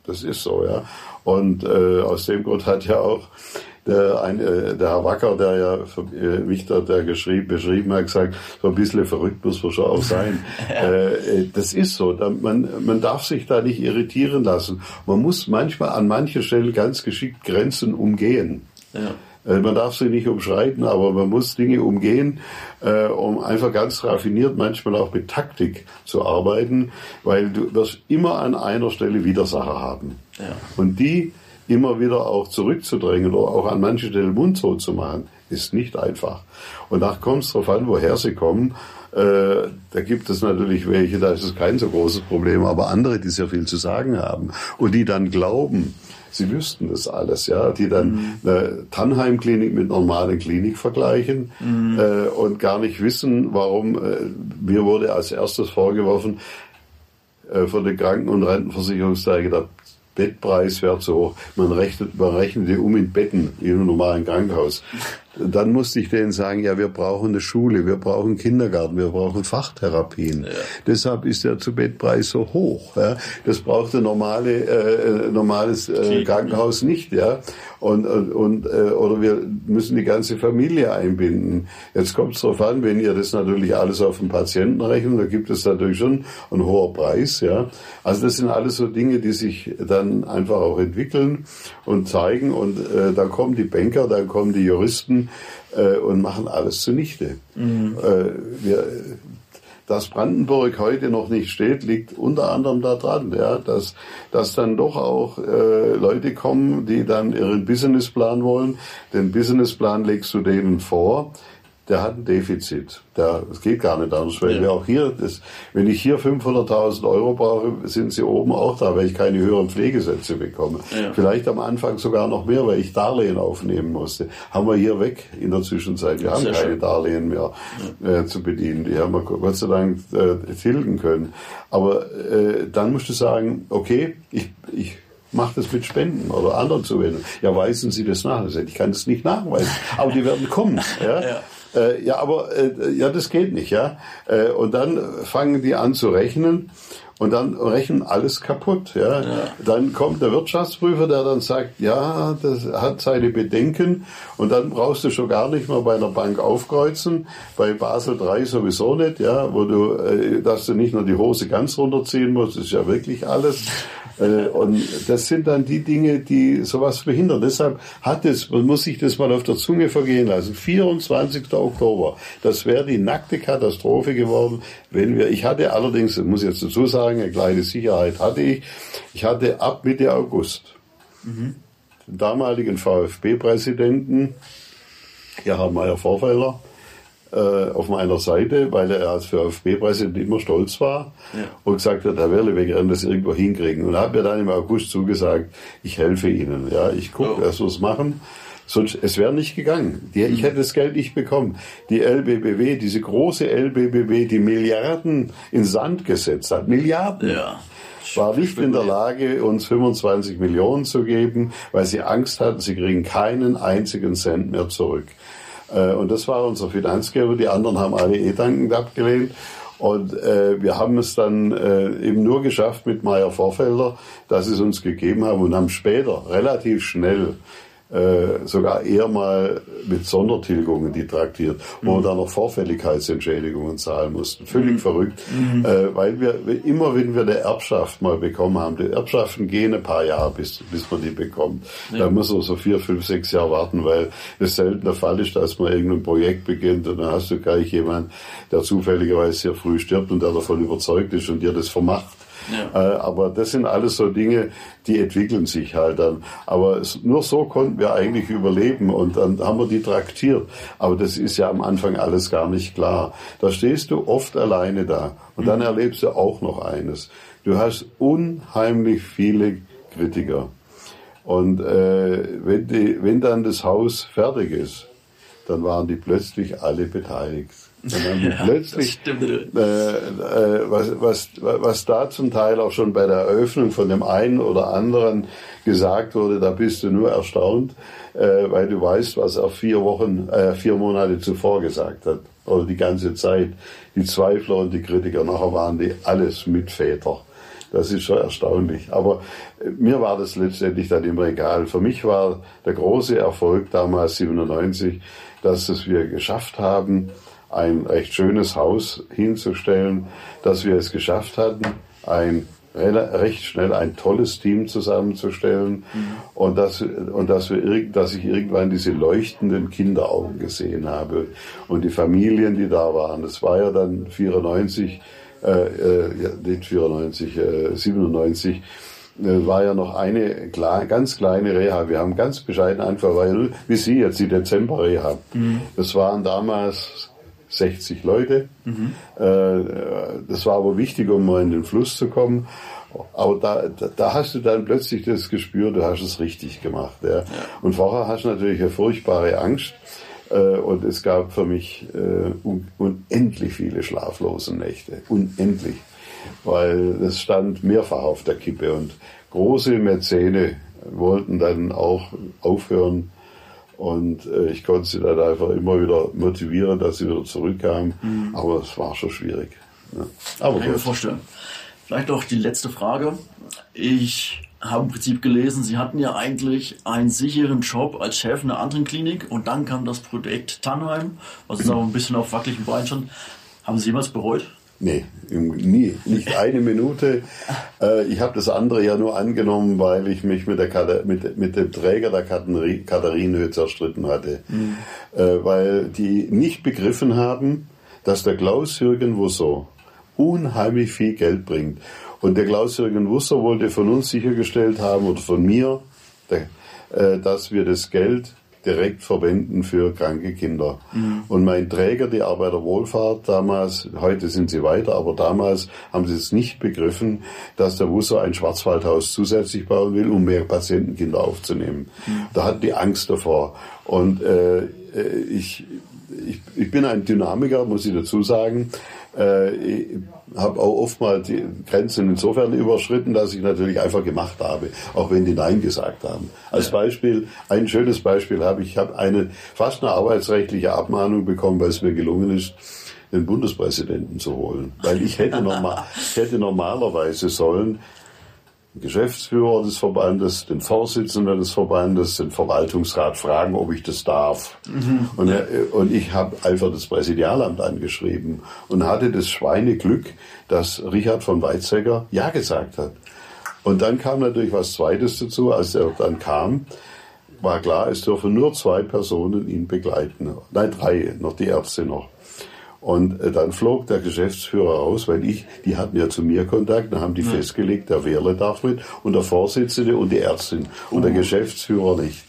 Das ist so, ja. Und äh, aus dem Grund hat ja auch der, ein, äh, der Herr Wacker, der ja für äh, mich da der geschrieben, beschrieben hat, gesagt, so ein bisschen verrückt muss man schon auch sein. [laughs] Äh, äh, das ist so. Man, man darf sich da nicht irritieren lassen. Man muss manchmal an mancher Stelle ganz geschickt Grenzen umgehen. Ja. Man darf sie nicht umschreiten, aber man muss Dinge umgehen, äh, um einfach ganz raffiniert, manchmal auch mit Taktik zu arbeiten, weil du wirst immer an einer Stelle Widersacher haben. Ja. Und die immer wieder auch zurückzudrängen oder auch an manchen Stellen mundtot zu machen, ist nicht einfach. Und da kommt es darauf an, woher sie kommen. Äh, da gibt es natürlich welche, da ist es kein so großes Problem, aber andere, die sehr viel zu sagen haben und die dann glauben, sie wüssten das alles, ja, die dann mhm. eine Tannheim-Klinik mit normalen Klinik vergleichen mhm. äh, und gar nicht wissen, warum. Äh, mir wurde als erstes vorgeworfen, äh, von den Kranken- und Rentenversicherungsträger, der Bettpreis wäre zu hoch. Man rechnet, man rechnet die um in Betten, in einem normalen Krankenhaus. Dann musste ich denen sagen, ja, wir brauchen eine Schule, wir brauchen Kindergarten, wir brauchen Fachtherapien. Ja. Deshalb ist der Zu-Bett-Preis so hoch. Ja. Das braucht ein normale, äh, normales äh, Krankenhaus nicht. Ja. Und, und, äh, oder wir müssen die ganze Familie einbinden. Jetzt kommt es darauf an, wenn ihr das natürlich alles auf den Patienten rechnet, da gibt es natürlich schon einen hohen Preis. Ja. Also das sind alles so Dinge, die sich dann einfach auch entwickeln und zeigen. Und äh, dann kommen die Banker, dann kommen die Juristen, äh, und machen alles zunichte. Mhm. Äh, wir, dass Brandenburg heute noch nicht steht, liegt unter anderem daran, ja, dass, dass dann doch auch äh, Leute kommen, die dann ihren Businessplan wollen. Den Businessplan legst du denen vor der hat ein Defizit. Der, es geht gar nicht anders, weil ja. wir auch hier, das, wenn ich hier 500.000 Euro brauche, sind sie oben auch da, weil ich keine höheren Pflegesätze bekomme. Ja. Vielleicht am Anfang sogar noch mehr, weil ich Darlehen aufnehmen musste. Haben wir hier weg in der Zwischenzeit. Wir haben keine schön. Darlehen mehr ja. äh, zu bedienen. Die haben wir Gott sei Dank äh, tilgen können. Aber äh, dann musst du sagen, okay, ich, ich macht es mit Spenden oder anderen Zuwendungen. Ja, weisen Sie das nach. Ich kann das nicht nachweisen, aber die werden kommen. [laughs] Ja? ja. Äh, ja, aber äh, ja, das geht nicht, ja. Äh, und dann fangen die an zu rechnen und dann rechnen alles kaputt, ja. ja. Dann kommt der Wirtschaftsprüfer, der dann sagt, ja, das hat seine Bedenken und dann brauchst du schon gar nicht mehr bei einer Bank aufkreuzen, bei Basel 3 sowieso nicht, ja, wo du, äh, dass du nicht nur die Hose ganz runterziehen musst, ist ja wirklich alles. Äh, und das sind dann die Dinge, die sowas verhindern. Deshalb hat es, man muss sich das mal auf der Zunge vergehen lassen. 24. Oktober, das wäre die nackte Katastrophe geworden, wenn wir, ich hatte allerdings, muss ich jetzt dazu sagen, eine kleine Sicherheit hatte ich, ich hatte ab Mitte August mhm. den damaligen VfB-Präsidenten, Gerhard Meyer-Vorfelder, äh, auf meiner Seite, weil er als VfB-Präsident immer stolz war ja. und gesagt hat, Herr Werle, wir werden das irgendwo hinkriegen. Und er hat mir dann im August zugesagt, ich helfe Ihnen. Ja, ich gucke, oh. dass wir es machen. Sonst, es wäre nicht gegangen. Die, ich mhm. hätte das Geld nicht bekommen. Die LBBW, diese große LBBW, die Milliarden in Sand gesetzt hat, Milliarden. Ja war nicht in der Lage, uns 25 Millionen zu geben, weil sie Angst hatten, sie kriegen keinen einzigen Cent mehr zurück. Äh, und das war unser Finanzgeber. Die anderen haben alle eh dankend abgelehnt. Und äh, wir haben es dann äh, eben nur geschafft mit Meyer Vorfelder, dass sie es uns gegeben haben und haben später relativ schnell äh, sogar eher mal mit Sondertilgungen die traktiert, wo mhm. wir dann noch Vorfälligkeitsentschädigungen zahlen mussten. Völlig mhm. verrückt, mhm. Äh, weil wir immer, wenn wir eine Erbschaft mal bekommen haben, die Erbschaften gehen ein paar Jahre, bis, bis man die bekommt. Ja. Da muss man so vier, fünf, sechs Jahre warten, weil es selten der Fall ist, dass man irgendein Projekt beginnt und dann hast du gleich jemand, der zufälligerweise sehr früh stirbt und der davon überzeugt ist und dir das vermacht. Ja. Äh, aber das sind alles so Dinge, die entwickeln sich halt dann. Aber es, nur so konnten wir eigentlich überleben und dann haben wir die traktiert. Aber das ist ja am Anfang alles gar nicht klar. Da stehst du oft alleine da und dann mhm. erlebst du auch noch eines. Du hast unheimlich viele Kritiker. Und äh, wenn, die, wenn dann das Haus fertig ist, dann waren die plötzlich alle beteiligt. Und dann [laughs] ja, plötzlich, äh, äh, was, was, was da zum Teil auch schon bei der Eröffnung von dem einen oder anderen gesagt wurde, da bist du nur erstaunt, äh, weil du weißt, was er vier Wochen, äh, vier Monate zuvor gesagt hat. Oder die ganze Zeit. Die Zweifler und die Kritiker, nachher waren die alles Mitväter. Das ist schon erstaunlich. Aber äh, mir war das letztendlich dann immer egal. Für mich war der große Erfolg damals 97, dass es wir geschafft haben, ein recht schönes Haus hinzustellen, dass wir es geschafft hatten, ein recht schnell ein tolles Team zusammenzustellen mhm. und dass und dass wir dass ich irgendwann diese leuchtenden Kinderaugen gesehen habe und die Familien, die da waren. Das war ja dann 94, äh, äh, nicht 94, äh, 97 äh, war ja noch eine ganz kleine Reha. Wir haben ganz bescheiden einfach, weil, wie Sie jetzt, die Dezember-Reha. Mhm. Das waren damals 60 Leute. Mhm. Das war aber wichtig, um mal in den Fluss zu kommen. Aber da, da hast du dann plötzlich das Gespür, du hast es richtig gemacht. Ja. Und vorher hast du natürlich eine furchtbare Angst. Äh, und es gab für mich unendlich viele schlaflose Nächte. Unendlich. Weil es stand mehrfach auf der Kippe. Und große Mäzene wollten dann auch aufhören und äh, ich konnte sie dann einfach immer wieder motivieren, dass sie wieder zurückkamen. Mhm. Aber es war schon schwierig. Ja. Aber Kann ich mir vorstellen. Vielleicht noch die letzte Frage. Ich habe im Prinzip gelesen, Sie hatten ja eigentlich einen sicheren Job als Chef in einer anderen Klinik und dann kam das Projekt Tannheim, was jetzt auch ein bisschen auf wackeligen Beinen stand. Haben Sie jemals bereut? Nee, nie, nicht eine Minute. Äh, ich habe das andere ja nur angenommen, weil ich mich mit, der mit, mit dem Träger der Katharinenhöhe zerstritten hatte. Mhm. Äh, weil die nicht begriffen haben, dass der Klaus-Jürgen Wusser unheimlich viel Geld bringt. Und der Klaus-Jürgen Wusser wollte von uns sichergestellt haben, oder von mir, äh, dass wir das Geld direkt verwenden für kranke Kinder. Mhm. Und mein Träger, die Arbeiterwohlfahrt damals, heute sind sie weiter, aber damals haben sie es nicht begriffen, dass der Wusser ein Schwarzwaldhaus zusätzlich bauen will, um mehr Patientenkinder aufzunehmen. Mhm. Da hatten die Angst davor. Und äh, äh ich, ich, ich bin ein Dynamiker, muss ich dazu sagen. Äh, habe auch oft mal die Grenzen insofern überschritten, dass ich natürlich einfach gemacht habe, auch wenn die Nein gesagt haben. Als Beispiel, ein schönes Beispiel habe ich, ich habe eine fast eine arbeitsrechtliche Abmahnung bekommen, weil es mir gelungen ist, den Bundespräsidenten zu holen. Weil ich hätte, normal, ich hätte normalerweise sollen Geschäftsführer des Verbandes, den Vorsitzenden des Verbandes, den Verwaltungsrat fragen, ob ich das darf. Mhm. Und, er, und ich habe einfach das Präsidialamt angeschrieben und hatte das Schweineglück, dass Richard von Weizsäcker Ja gesagt hat. Und dann kam natürlich was Zweites dazu, als er dann kam, war klar, es dürfen nur zwei Personen ihn begleiten. Nein, drei, noch die Ärzte noch. Und äh, dann flog der Geschäftsführer raus, weil ich, die hatten ja zu mir Kontakt, dann haben die ja. festgelegt, der Wehrle darf mit und der Vorsitzende und die Ärztin und der oh. Geschäftsführer nicht.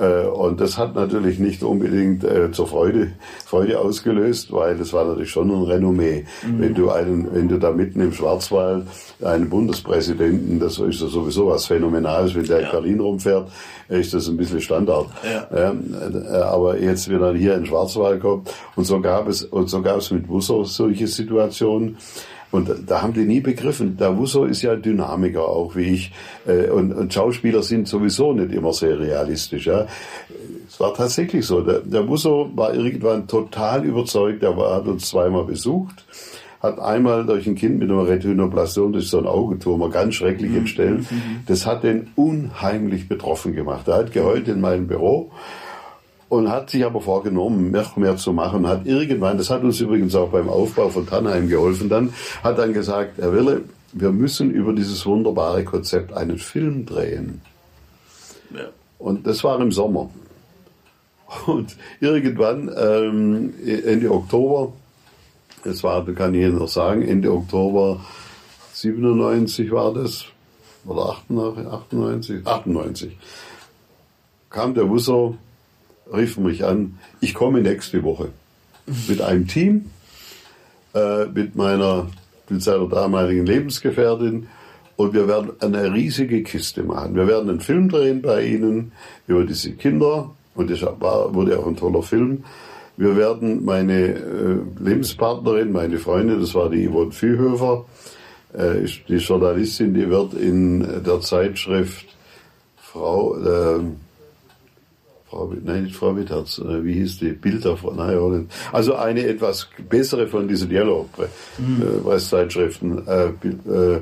Äh, und das hat natürlich nicht unbedingt äh, zur Freude, Freude ausgelöst, weil das war natürlich schon ein Renommee. Mhm. Wenn du einen, wenn du da mitten im Schwarzwald einen Bundespräsidenten, das ist ja sowieso was Phänomenales, wenn der ja. in Berlin rumfährt, ist das ein bisschen Standard. Ja. Ähm, äh, aber jetzt, wenn er hier in Schwarzwald kommt, und so gab es, und so gab es mit Busser solche Situationen, und da haben die nie begriffen. Der Wusso ist ja Dynamiker auch wie ich. Äh, und, und Schauspieler sind sowieso nicht immer sehr realistisch. Ja. Es war tatsächlich so. Der, der Wusso war irgendwann total überzeugt. Er war, hat uns zweimal besucht hat einmal durch ein Kind mit einer Retinoblastion durch so ein Augentumor ganz schrecklich Mhm. entstellt. Das hat den unheimlich betroffen gemacht. Er hat geheult in meinem Büro und hat sich aber vorgenommen, noch mehr zu machen. Hat irgendwann, das hat uns übrigens auch beim Aufbau von Tannheim geholfen, dann hat dann gesagt, Herr Wille, wir müssen über dieses wunderbare Konzept einen Film drehen. Ja. Und das war im Sommer. Und irgendwann, ähm, Ende Oktober, das war, kann ich Ihnen noch sagen, Ende Oktober 97 war das, oder 98, 98, 98, kam der Wusser, rief mich an, ich komme nächste Woche mit einem Team, äh, mit meiner, mit seiner damaligen Lebensgefährtin und wir werden eine riesige Kiste machen. Wir werden einen Film drehen bei Ihnen über diese Kinder und das war, wurde auch ein toller Film. Wir werden meine äh, Lebenspartnerin, meine Freundin, das war die Yvonne Viehhöfer, äh, die Journalistin, die wird in der Zeitschrift Frau, äh, Frau, nein, nicht Frau Witterz, äh, wie hieß die? Bilder von, nein. Also eine etwas bessere von diesen Yellow äh, Presszeitschriften. Äh, Bild- äh,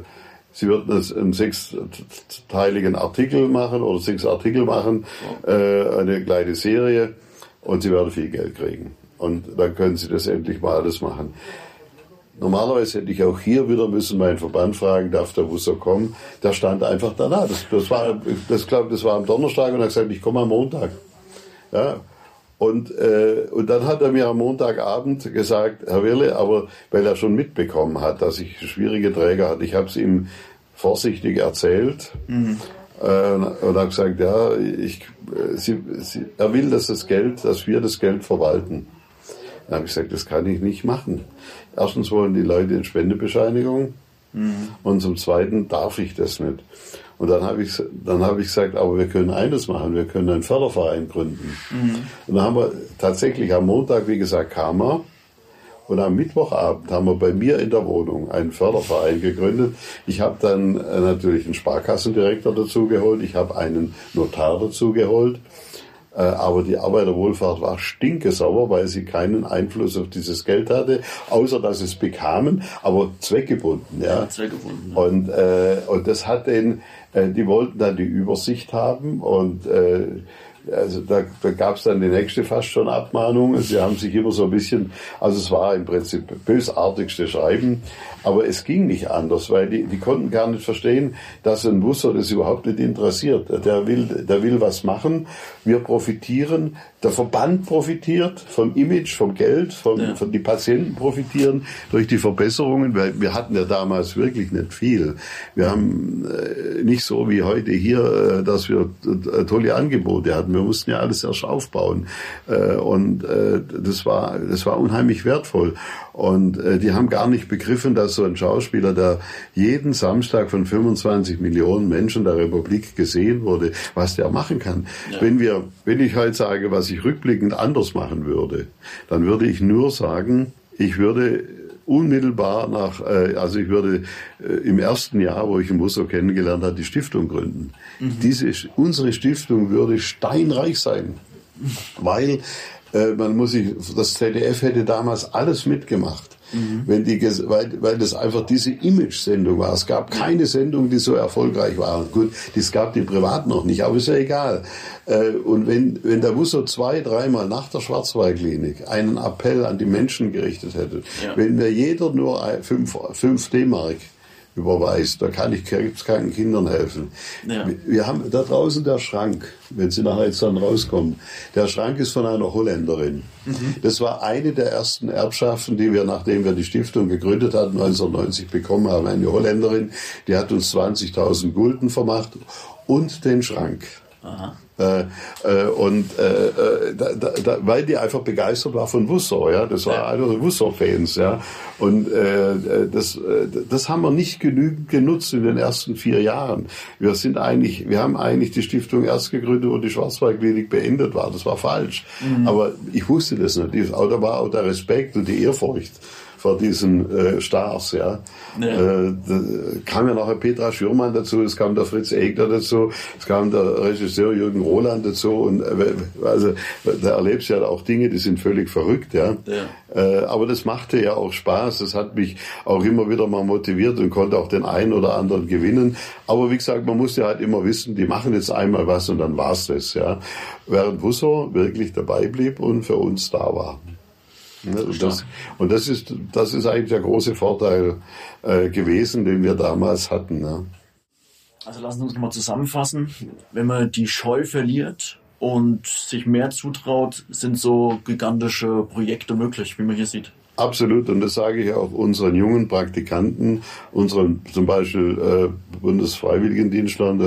sie wird einen sechsteiligen Artikel machen oder sechs Artikel machen, äh, eine kleine Serie und sie werden viel Geld kriegen. Und dann können sie das endlich mal alles machen. Normalerweise hätte ich auch hier wieder müssen meinen Verband fragen, darf der Wusser kommen? Der stand einfach danach. Das, das war, das glaube das war am Donnerstag und er hat gesagt, ich komme am Montag. Ja. Und, äh, und dann hat er mir am Montagabend gesagt, Herr Wille, aber weil er schon mitbekommen hat, dass ich schwierige Träger hatte, ich habe es ihm vorsichtig erzählt äh, und habe gesagt, ja, ich, äh, sie, sie, er will, dass das Geld, dass wir das Geld verwalten. Dann habe ich gesagt, das kann ich nicht machen. Erstens wollen die Leute eine Spendebescheinigung und zum Zweiten darf ich das nicht. Und dann habe ich, dann habe ich gesagt, aber wir können eines machen, wir können einen Förderverein gründen. Und dann haben wir tatsächlich am Montag, wie gesagt, kam er. Und am Mittwochabend haben wir bei mir in der Wohnung einen Förderverein gegründet. Ich habe dann äh, natürlich einen Sparkassendirektor dazu geholt, ich habe einen Notar dazu geholt. Äh, Aber die Arbeiterwohlfahrt war stinkesauer, weil sie keinen Einfluss auf dieses Geld hatte, außer dass es bekamen, aber zweckgebunden. Ja. Zweckgebunden, ja. Und, äh, und das hat den, die wollten dann die Übersicht haben und äh, also da, da gab es dann die nächste fast schon Abmahnung. Sie haben sich immer so ein bisschen, also es war im Prinzip bösartigste Schreiben, aber es ging nicht anders, weil die, die konnten gar nicht verstehen, dass ein Busser das überhaupt nicht interessiert. Der will, der will was machen, wir profitieren, der Verband profitiert vom Image, vom Geld, vom, Ja. von die Patienten profitieren durch die Verbesserungen, weil wir hatten ja damals wirklich nicht viel. Wir haben äh, nicht so wie heute hier, äh, dass wir äh, tolle Angebote hatten. Wir mussten ja alles erst aufbauen. Äh, und äh, das war, das war unheimlich wertvoll. Und äh, die haben gar nicht begriffen, dass so ein Schauspieler, der jeden Samstag von 25 Millionen Menschen der Republik gesehen wurde, was der machen kann. Wenn wir, wenn ich heute sage, was ich rückblickend anders machen würde, dann würde ich nur sagen, ich würde unmittelbar nach, äh, also ich würde äh, im ersten Jahr, wo ich Musso kennengelernt habe, die Stiftung gründen. Diese, unsere Stiftung würde steinreich sein, weil äh, man muss sich, das ZDF hätte damals alles mitgemacht. Wenn die, weil, weil das einfach diese Image-Sendung war. Es gab keine Sendung, die so erfolgreich war. Gut, es gab die privat noch nicht, aber ist ja egal. Äh, Und wenn, wenn der Wusso zwei, dreimal nach der Schwarzwaldklinik einen Appell an die Menschen gerichtet hätte, Ja. wenn mir jeder nur ein- fünf, fünf D-Mark überweist, da kann ich krebskranken Kindern helfen. Ja. Wir- haben da draußen der Schrank, wenn Sie nachher jetzt dann rauskommen. Der Schrank ist von einer Holländerin. Das war eine der ersten Erbschaften, die wir, nachdem wir die Stiftung gegründet hatten, 1990 bekommen haben. Eine Holländerin, die hat uns 20.000 Gulden vermacht und den Schrank. Äh, äh, und äh, äh, da, da, weil die einfach begeistert war von Wussor, ja, das war einer der Wussor-Fans, ja, und äh, äh, das, äh, das haben wir nicht genügend genutzt in den ersten vier Jahren. Wir sind eigentlich, wir haben eigentlich die Stiftung erst gegründet, wo die Schwarzwaldklinik beendet war. Das war falsch, aber ich wusste das nicht. Das- Da war auch der Respekt und die Ehrfurcht vor diesen äh, Stars, ja. ja. Äh, kam ja nachher Petra Schürmann dazu, es kam der Fritz Egner dazu, es kam der Regisseur Jürgen Roland dazu und äh, also da erlebst du ja auch Dinge, die sind völlig verrückt, ja. ja. Äh, aber das machte ja auch Spaß, das hat mich auch immer wieder mal motiviert und konnte auch den einen oder anderen gewinnen. Aber wie gesagt, man musste halt immer wissen, die machen jetzt einmal was und dann war's das, ja. Während Husser wirklich dabei blieb und für uns da war. Ne, und das, und das ist, das ist eigentlich der große Vorteil äh, gewesen, den wir damals hatten. Ne? Also lassen Sie uns nochmal zusammenfassen. Wenn man die Scheu verliert und sich mehr zutraut, sind so gigantische Projekte möglich, wie man hier sieht. Absolut, und das sage ich auch unseren jungen Praktikanten, unseren zum Beispiel äh, Bundesfreiwilligendienstland,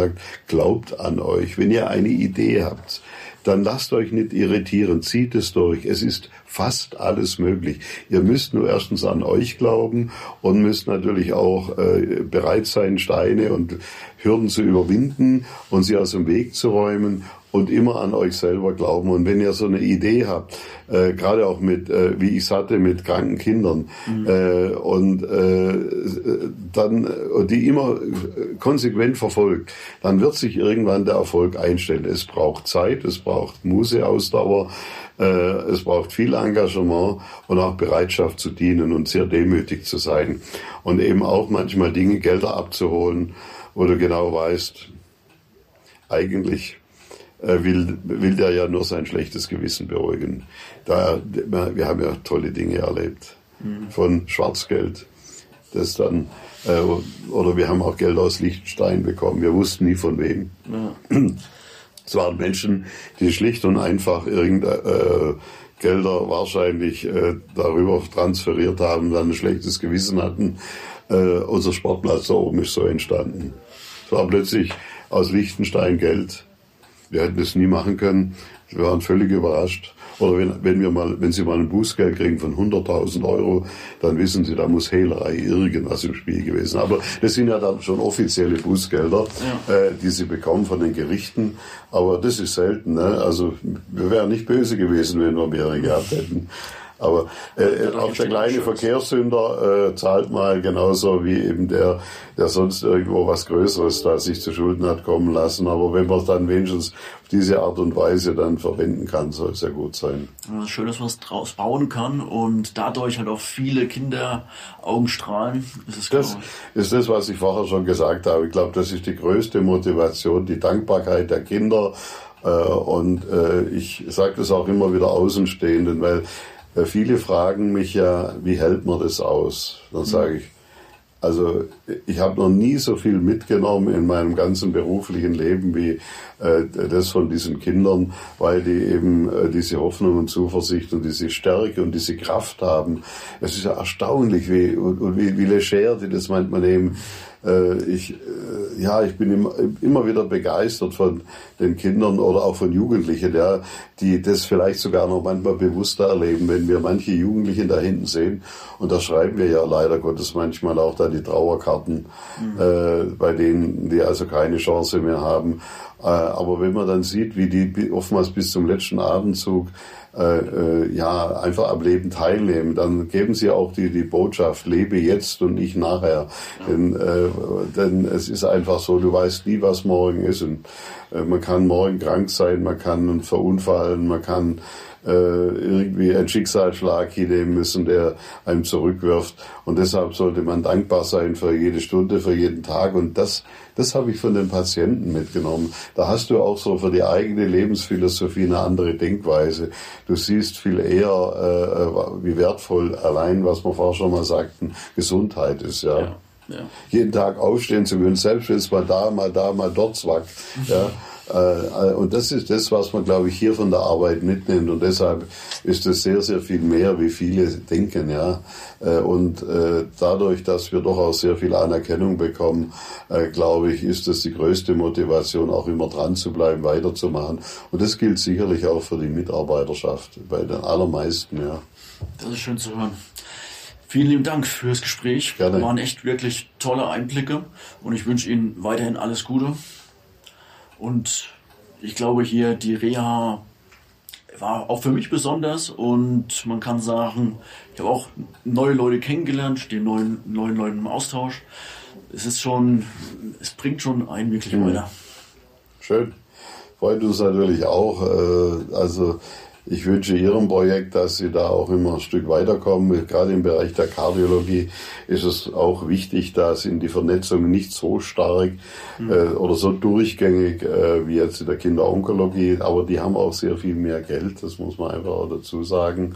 glaubt an euch, wenn ihr eine Idee habt, dann lasst euch nicht irritieren, zieht es durch. Es ist fast alles möglich. Ihr müsst nur erstens an euch glauben und müsst natürlich auch äh, bereit sein, Steine und Hürden zu überwinden und sie aus dem Weg zu räumen und immer an euch selber glauben. Und wenn ihr so eine Idee habt, äh, gerade auch mit, äh, wie ich es hatte, mit kranken Kindern, mhm. äh, und äh, dann die immer konsequent verfolgt, dann wird sich irgendwann der Erfolg einstellen. Es braucht Zeit, es braucht Museausdauer, äh, es braucht viel Engagement und auch Bereitschaft zu dienen und sehr demütig zu sein. Und eben auch manchmal Dinge, Gelder abzuholen, wo du genau weißt, eigentlich will, will der ja nur sein schlechtes Gewissen beruhigen. Da, wir haben ja tolle Dinge erlebt. Mhm. Von Schwarzgeld, das dann, äh, oder wir haben auch Geld aus Liechtenstein bekommen. Wir wussten nie von wem. Ja. [clears throat] Es waren Menschen, die schlicht und einfach irgendeine äh, Gelder wahrscheinlich äh, darüber transferiert haben, dann ein schlechtes Gewissen hatten. Äh, unser Sportplatz da oben ist so entstanden. Es war plötzlich aus Liechtenstein Geld wir hätten das nie machen können. Wir waren völlig überrascht. Oder wenn, wenn wir mal, wenn Sie mal ein Bußgeld kriegen von 100.000 Euro, dann wissen Sie, da muss Hehlerei irgendwas im Spiel gewesen. Aber das sind ja dann schon offizielle Bußgelder, ja. äh, die Sie bekommen von den Gerichten. Aber das ist selten. Ne? Also wir wären nicht böse gewesen, wenn wir mehrere gehabt hätten. Aber äh, auch der kleine Verkehrssünder äh, zahlt mal genauso wie eben der, der sonst irgendwo was Größeres da sich zu Schulden hat kommen lassen. Aber wenn man es dann wenigstens auf diese Art und Weise dann verwenden kann, soll es ja gut sein. Ja, schön, dass man es draus bauen kann und dadurch halt auch viele Kinder Augen strahlen. Ist das ist das, was ich vorher schon gesagt habe. Ich glaube, das ist die größte Motivation, die Dankbarkeit der Kinder. Äh, und äh, ich sage das auch immer wieder Außenstehenden, weil viele fragen mich ja, wie hält man das aus? Dann sage ich, also ich habe noch nie so viel mitgenommen in meinem ganzen beruflichen Leben wie äh, das von diesen Kindern, weil die eben äh, diese Hoffnung und Zuversicht und diese Stärke und diese Kraft haben. Es ist ja erstaunlich, wie, und, und wie, wie leger die das manchmal nehmen. Äh, ich, äh, ja, ich bin immer, immer wieder begeistert von den Kindern oder auch von Jugendlichen, ja, die das vielleicht sogar noch manchmal bewusster erleben, wenn wir manche Jugendlichen da hinten sehen. Und da schreiben wir ja leider Gottes manchmal auch dann die Trauerkarten, mhm. äh, bei denen die also keine Chance mehr haben. Äh, aber wenn man dann sieht, wie die oftmals bis zum letzten Abendzug äh, äh, ja einfach am Leben teilnehmen, dann geben sie auch die, die Botschaft, lebe jetzt und nicht nachher. Denn, äh, denn es ist einfach so, du weißt nie, was morgen ist. Und äh, man kann morgen krank sein, man kann verunfallen, man kann äh, irgendwie einen Schicksalsschlag hinnehmen müssen, der einem zurückwirft. Und deshalb sollte man dankbar sein für jede Stunde, für jeden Tag. Und das, das habe ich von den Patienten mitgenommen. Da hast du auch so für die eigene Lebensphilosophie eine andere Denkweise. Du siehst viel eher, äh, wie wertvoll allein, was wir vorher schon mal sagten, Gesundheit ist. ja. ja. Ja. jeden Tag aufstehen zu können, selbst wenn es mal da, mal da, mal dort zwackt. Ja. Äh, und das ist das, was man, glaube ich, hier von der Arbeit mitnimmt. Und deshalb ist es sehr, sehr viel mehr, wie viele denken, ja. Äh, und äh, dadurch, dass wir doch auch sehr viel Anerkennung bekommen, glaube ich, ist das die größte Motivation, auch immer dran zu bleiben, weiterzumachen. Und das gilt sicherlich auch für die Mitarbeiterschaft, bei den allermeisten, ja. Das ist schön zu hören. Vielen lieben Dank fürs Gespräch. Gerne. Waren echt wirklich tolle Einblicke und ich wünsche Ihnen weiterhin alles Gute. Und ich glaube hier, die Reha war auch für mich besonders und man kann sagen, ich habe auch neue Leute kennengelernt, stehe neuen, neuen Leuten im Austausch. Es ist schon, es bringt schon einen wirklich mhm. weiter. Schön. Freut uns natürlich auch. Äh, also ich wünsche Ihrem Projekt, dass Sie da auch immer ein Stück weiterkommen. Gerade im Bereich der Kardiologie ist es auch wichtig, da sind die Vernetzungen nicht so stark mhm. äh, oder so durchgängig äh, wie jetzt in der Kinderonkologie. Aber die haben auch sehr viel mehr Geld, das muss man einfach auch dazu sagen.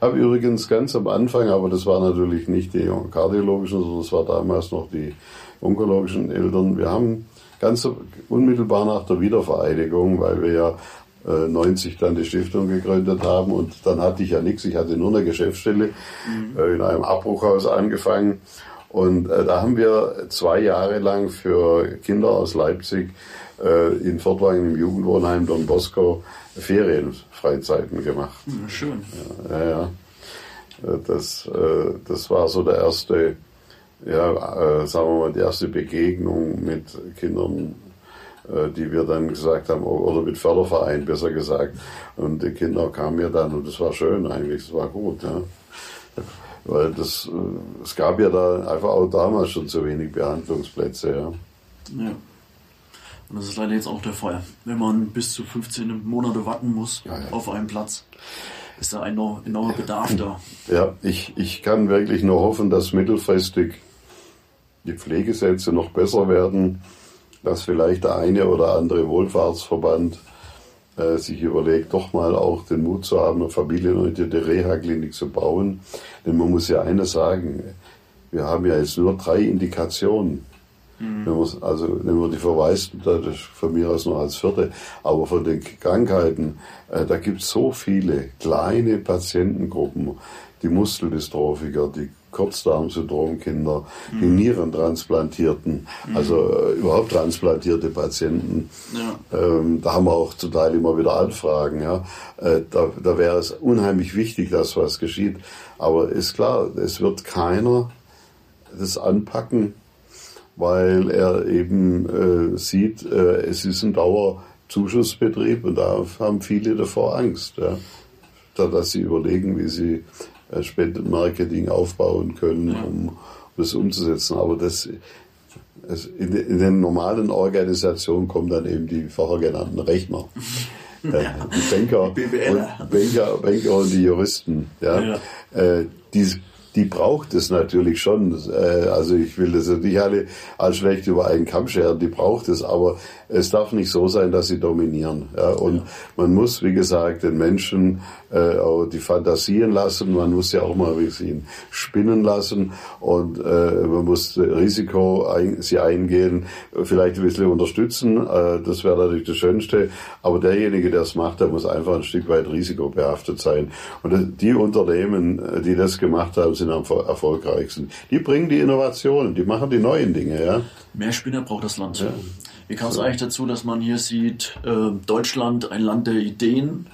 Habe übrigens ganz am Anfang, aber das war natürlich nicht die kardiologischen, sondern das war damals noch die onkologischen Eltern. Wir haben ganz unmittelbar nach der Wiedervereinigung, weil wir ja 90 dann die Stiftung gegründet haben und dann hatte ich ja nichts, ich hatte nur eine Geschäftsstelle mhm. Äh, in einem Abbruchhaus angefangen und äh, da haben wir zwei Jahre lang für Kinder aus Leipzig äh, in Fortwagen im Jugendwohnheim Don Bosco Ferienfreizeiten gemacht. Mhm, schön. Ja, ja. Das, das war so der erste, ja, sagen wir mal, die erste Begegnung mit Kindern die wir dann gesagt haben, oder mit Förderverein besser gesagt. Und die Kinder kamen ja dann und das war schön eigentlich, das war gut. Ja. Weil das, äh, es gab ja da einfach auch damals schon zu wenig Behandlungsplätze. Ja. ja. Und das ist leider jetzt auch der Fall. Wenn man bis zu 15 Monate warten muss ja, ja. auf einen Platz, ist da ein enormer Bedarf da. Ja, ich, ich kann wirklich nur hoffen, dass mittelfristig die Pflegesätze noch besser werden dass vielleicht der eine oder andere Wohlfahrtsverband äh, sich überlegt, doch mal auch den Mut zu haben, eine familienorientierte Reha-Klinik zu bauen. Denn man muss ja eines sagen, wir haben ja jetzt nur drei Indikationen. Mhm. also nehmen wir die Verwaisten, das ist von mir aus noch als vierte, aber von den Krankheiten, äh, da gibt es so viele kleine Patientengruppen, die Muskeldystrophiker, die Kurzdarmsyndromkinder, mhm. die Nierentransplantierten, mhm. also äh, überhaupt transplantierte Patienten. Ja. Ähm, da haben wir auch zum Teil immer wieder Anfragen. Ja. Äh, da, da wäre es unheimlich wichtig, dass was geschieht. Aber ist klar, es wird keiner das anpacken, weil er eben äh, sieht, äh, es ist ein Dauerzuschussbetrieb und da haben viele davor Angst. Ja. Da, dass sie überlegen, wie sie Spendenmarketing aufbauen können, um das umzusetzen. Aber das, in, in, den normalen Organisationen kommen dann eben die vorher genannten Rechner. Äh, die Banker, und, Banker, Banker und die Juristen. Ja, ja. Äh, die die braucht es natürlich schon. Äh, also ich will das nicht alle als schlecht über einen Kamm scheren, die braucht es, aber es darf nicht so sein, dass sie dominieren. Ja, und ja. man muss, wie gesagt, den Menschen äh, auch die Fantasien lassen, man muss ja auch mal wie sie spinnen lassen und äh, man muss Risiko ein, sie eingehen, vielleicht ein bisschen unterstützen, äh, das wäre natürlich das Schönste, aber derjenige, der es macht, der muss einfach ein Stück weit risikobehaftet sein. Und die Unternehmen, die das gemacht haben, sind am erfolgreichsten. Die bringen die Innovationen, die machen die neuen Dinge. Ja? Mehr Spinner braucht das Land. Ja. Wie kam es so. eigentlich dazu, dass man hier sieht, äh, Deutschland ein Land der Ideen,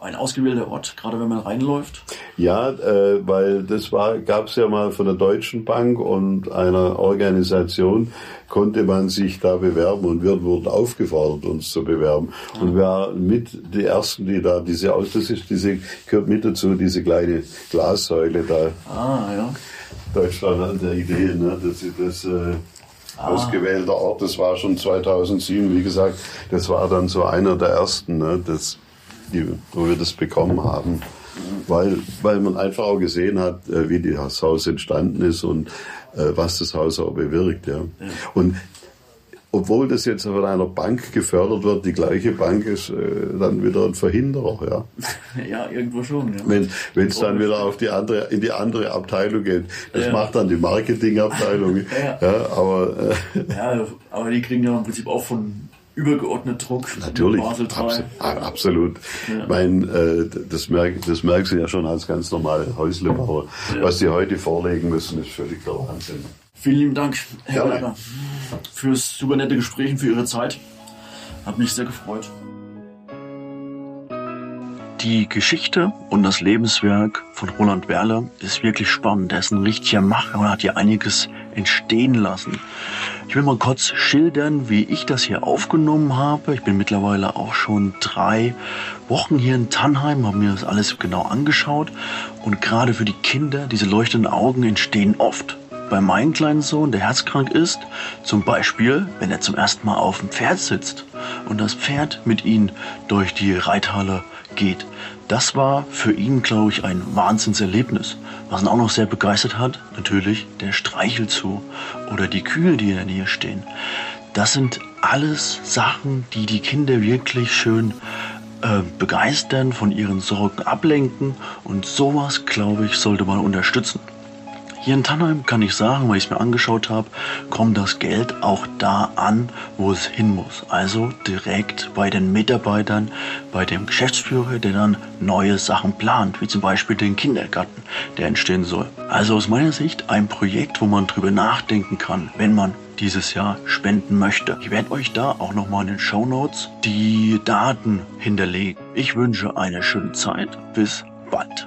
ein ausgewählter Ort, gerade wenn man reinläuft? Ja, äh, weil das gab es ja mal von der Deutschen Bank und einer Organisation konnte man sich da bewerben und wir wurden aufgefordert, uns zu bewerben. Ah. Und wir waren mit die ersten, die da diese das ist diese gehört mit dazu diese kleine Glassäule da. Ah ja. Deutschland an der Idee, ne, dass sie das äh, ah. ausgewählter Ort. Das war schon 2007, wie gesagt. Das war dann so einer der ersten, ne, das die, wo wir das bekommen haben. Weil, weil man einfach auch gesehen hat, äh, wie das Haus entstanden ist und äh, was das Haus auch bewirkt. Ja. Und obwohl das jetzt von einer Bank gefördert wird, die gleiche Bank ist äh, dann wieder ein Verhinderer. Ja, [laughs] ja irgendwo schon. Ja. Wenn es dann wieder auf die andere, in die andere Abteilung geht. Das ja. macht dann die Marketingabteilung. [laughs] ja. ja. aber, äh, ja, aber die kriegen ja im Prinzip auch von übergeordnet Druck. Natürlich, abso absolut. Ja. Ich meine, äh, das, merk, das merkst du ja schon als ganz normale Häuslebauer. Ja. Was die heute vorlegen müssen, ist völlig der Wahnsinn. Vielen lieben Dank, Herr ja. Leiter, fürs super nette Gespräch und für Ihre Zeit. Hat mich sehr gefreut. Die Geschichte und das Lebenswerk von Roland Werle ist wirklich spannend. Er ist ein richtiger Macher und hat hier einiges entstehen lassen. Ich will mal kurz schildern, wie ich das hier aufgenommen habe. Ich bin mittlerweile auch schon drei Wochen hier in Tannheim, habe mir das alles genau angeschaut. Und gerade für die Kinder, diese leuchtenden Augen entstehen oft. Bei meinem kleinen Sohn, der herzkrank ist, zum Beispiel, wenn er zum ersten Mal auf dem Pferd sitzt und das Pferd mit ihm durch die Reithalle geht. Das war für ihn, glaube ich, ein Wahnsinnserlebnis. Was ihn auch noch sehr begeistert hat, natürlich der Streichelzoo oder die Kühe, die in der Nähe stehen. Das sind alles Sachen, die die Kinder wirklich schön äh, begeistern, von ihren Sorgen ablenken und sowas, glaube ich, sollte man unterstützen. Hier in Tannheim kann ich sagen, weil ich es mir angeschaut habe, kommt das Geld auch da an, wo es hin muss. Also direkt bei den Mitarbeitern, bei dem Geschäftsführer, der dann neue Sachen plant, wie zum Beispiel den Kindergarten, der entstehen soll. Also aus meiner Sicht ein Projekt, wo man drüber nachdenken kann, wenn man dieses Jahr spenden möchte. Ich werde euch da auch nochmal in den Show Notes die Daten hinterlegen. Ich wünsche eine schöne Zeit. Bis bald.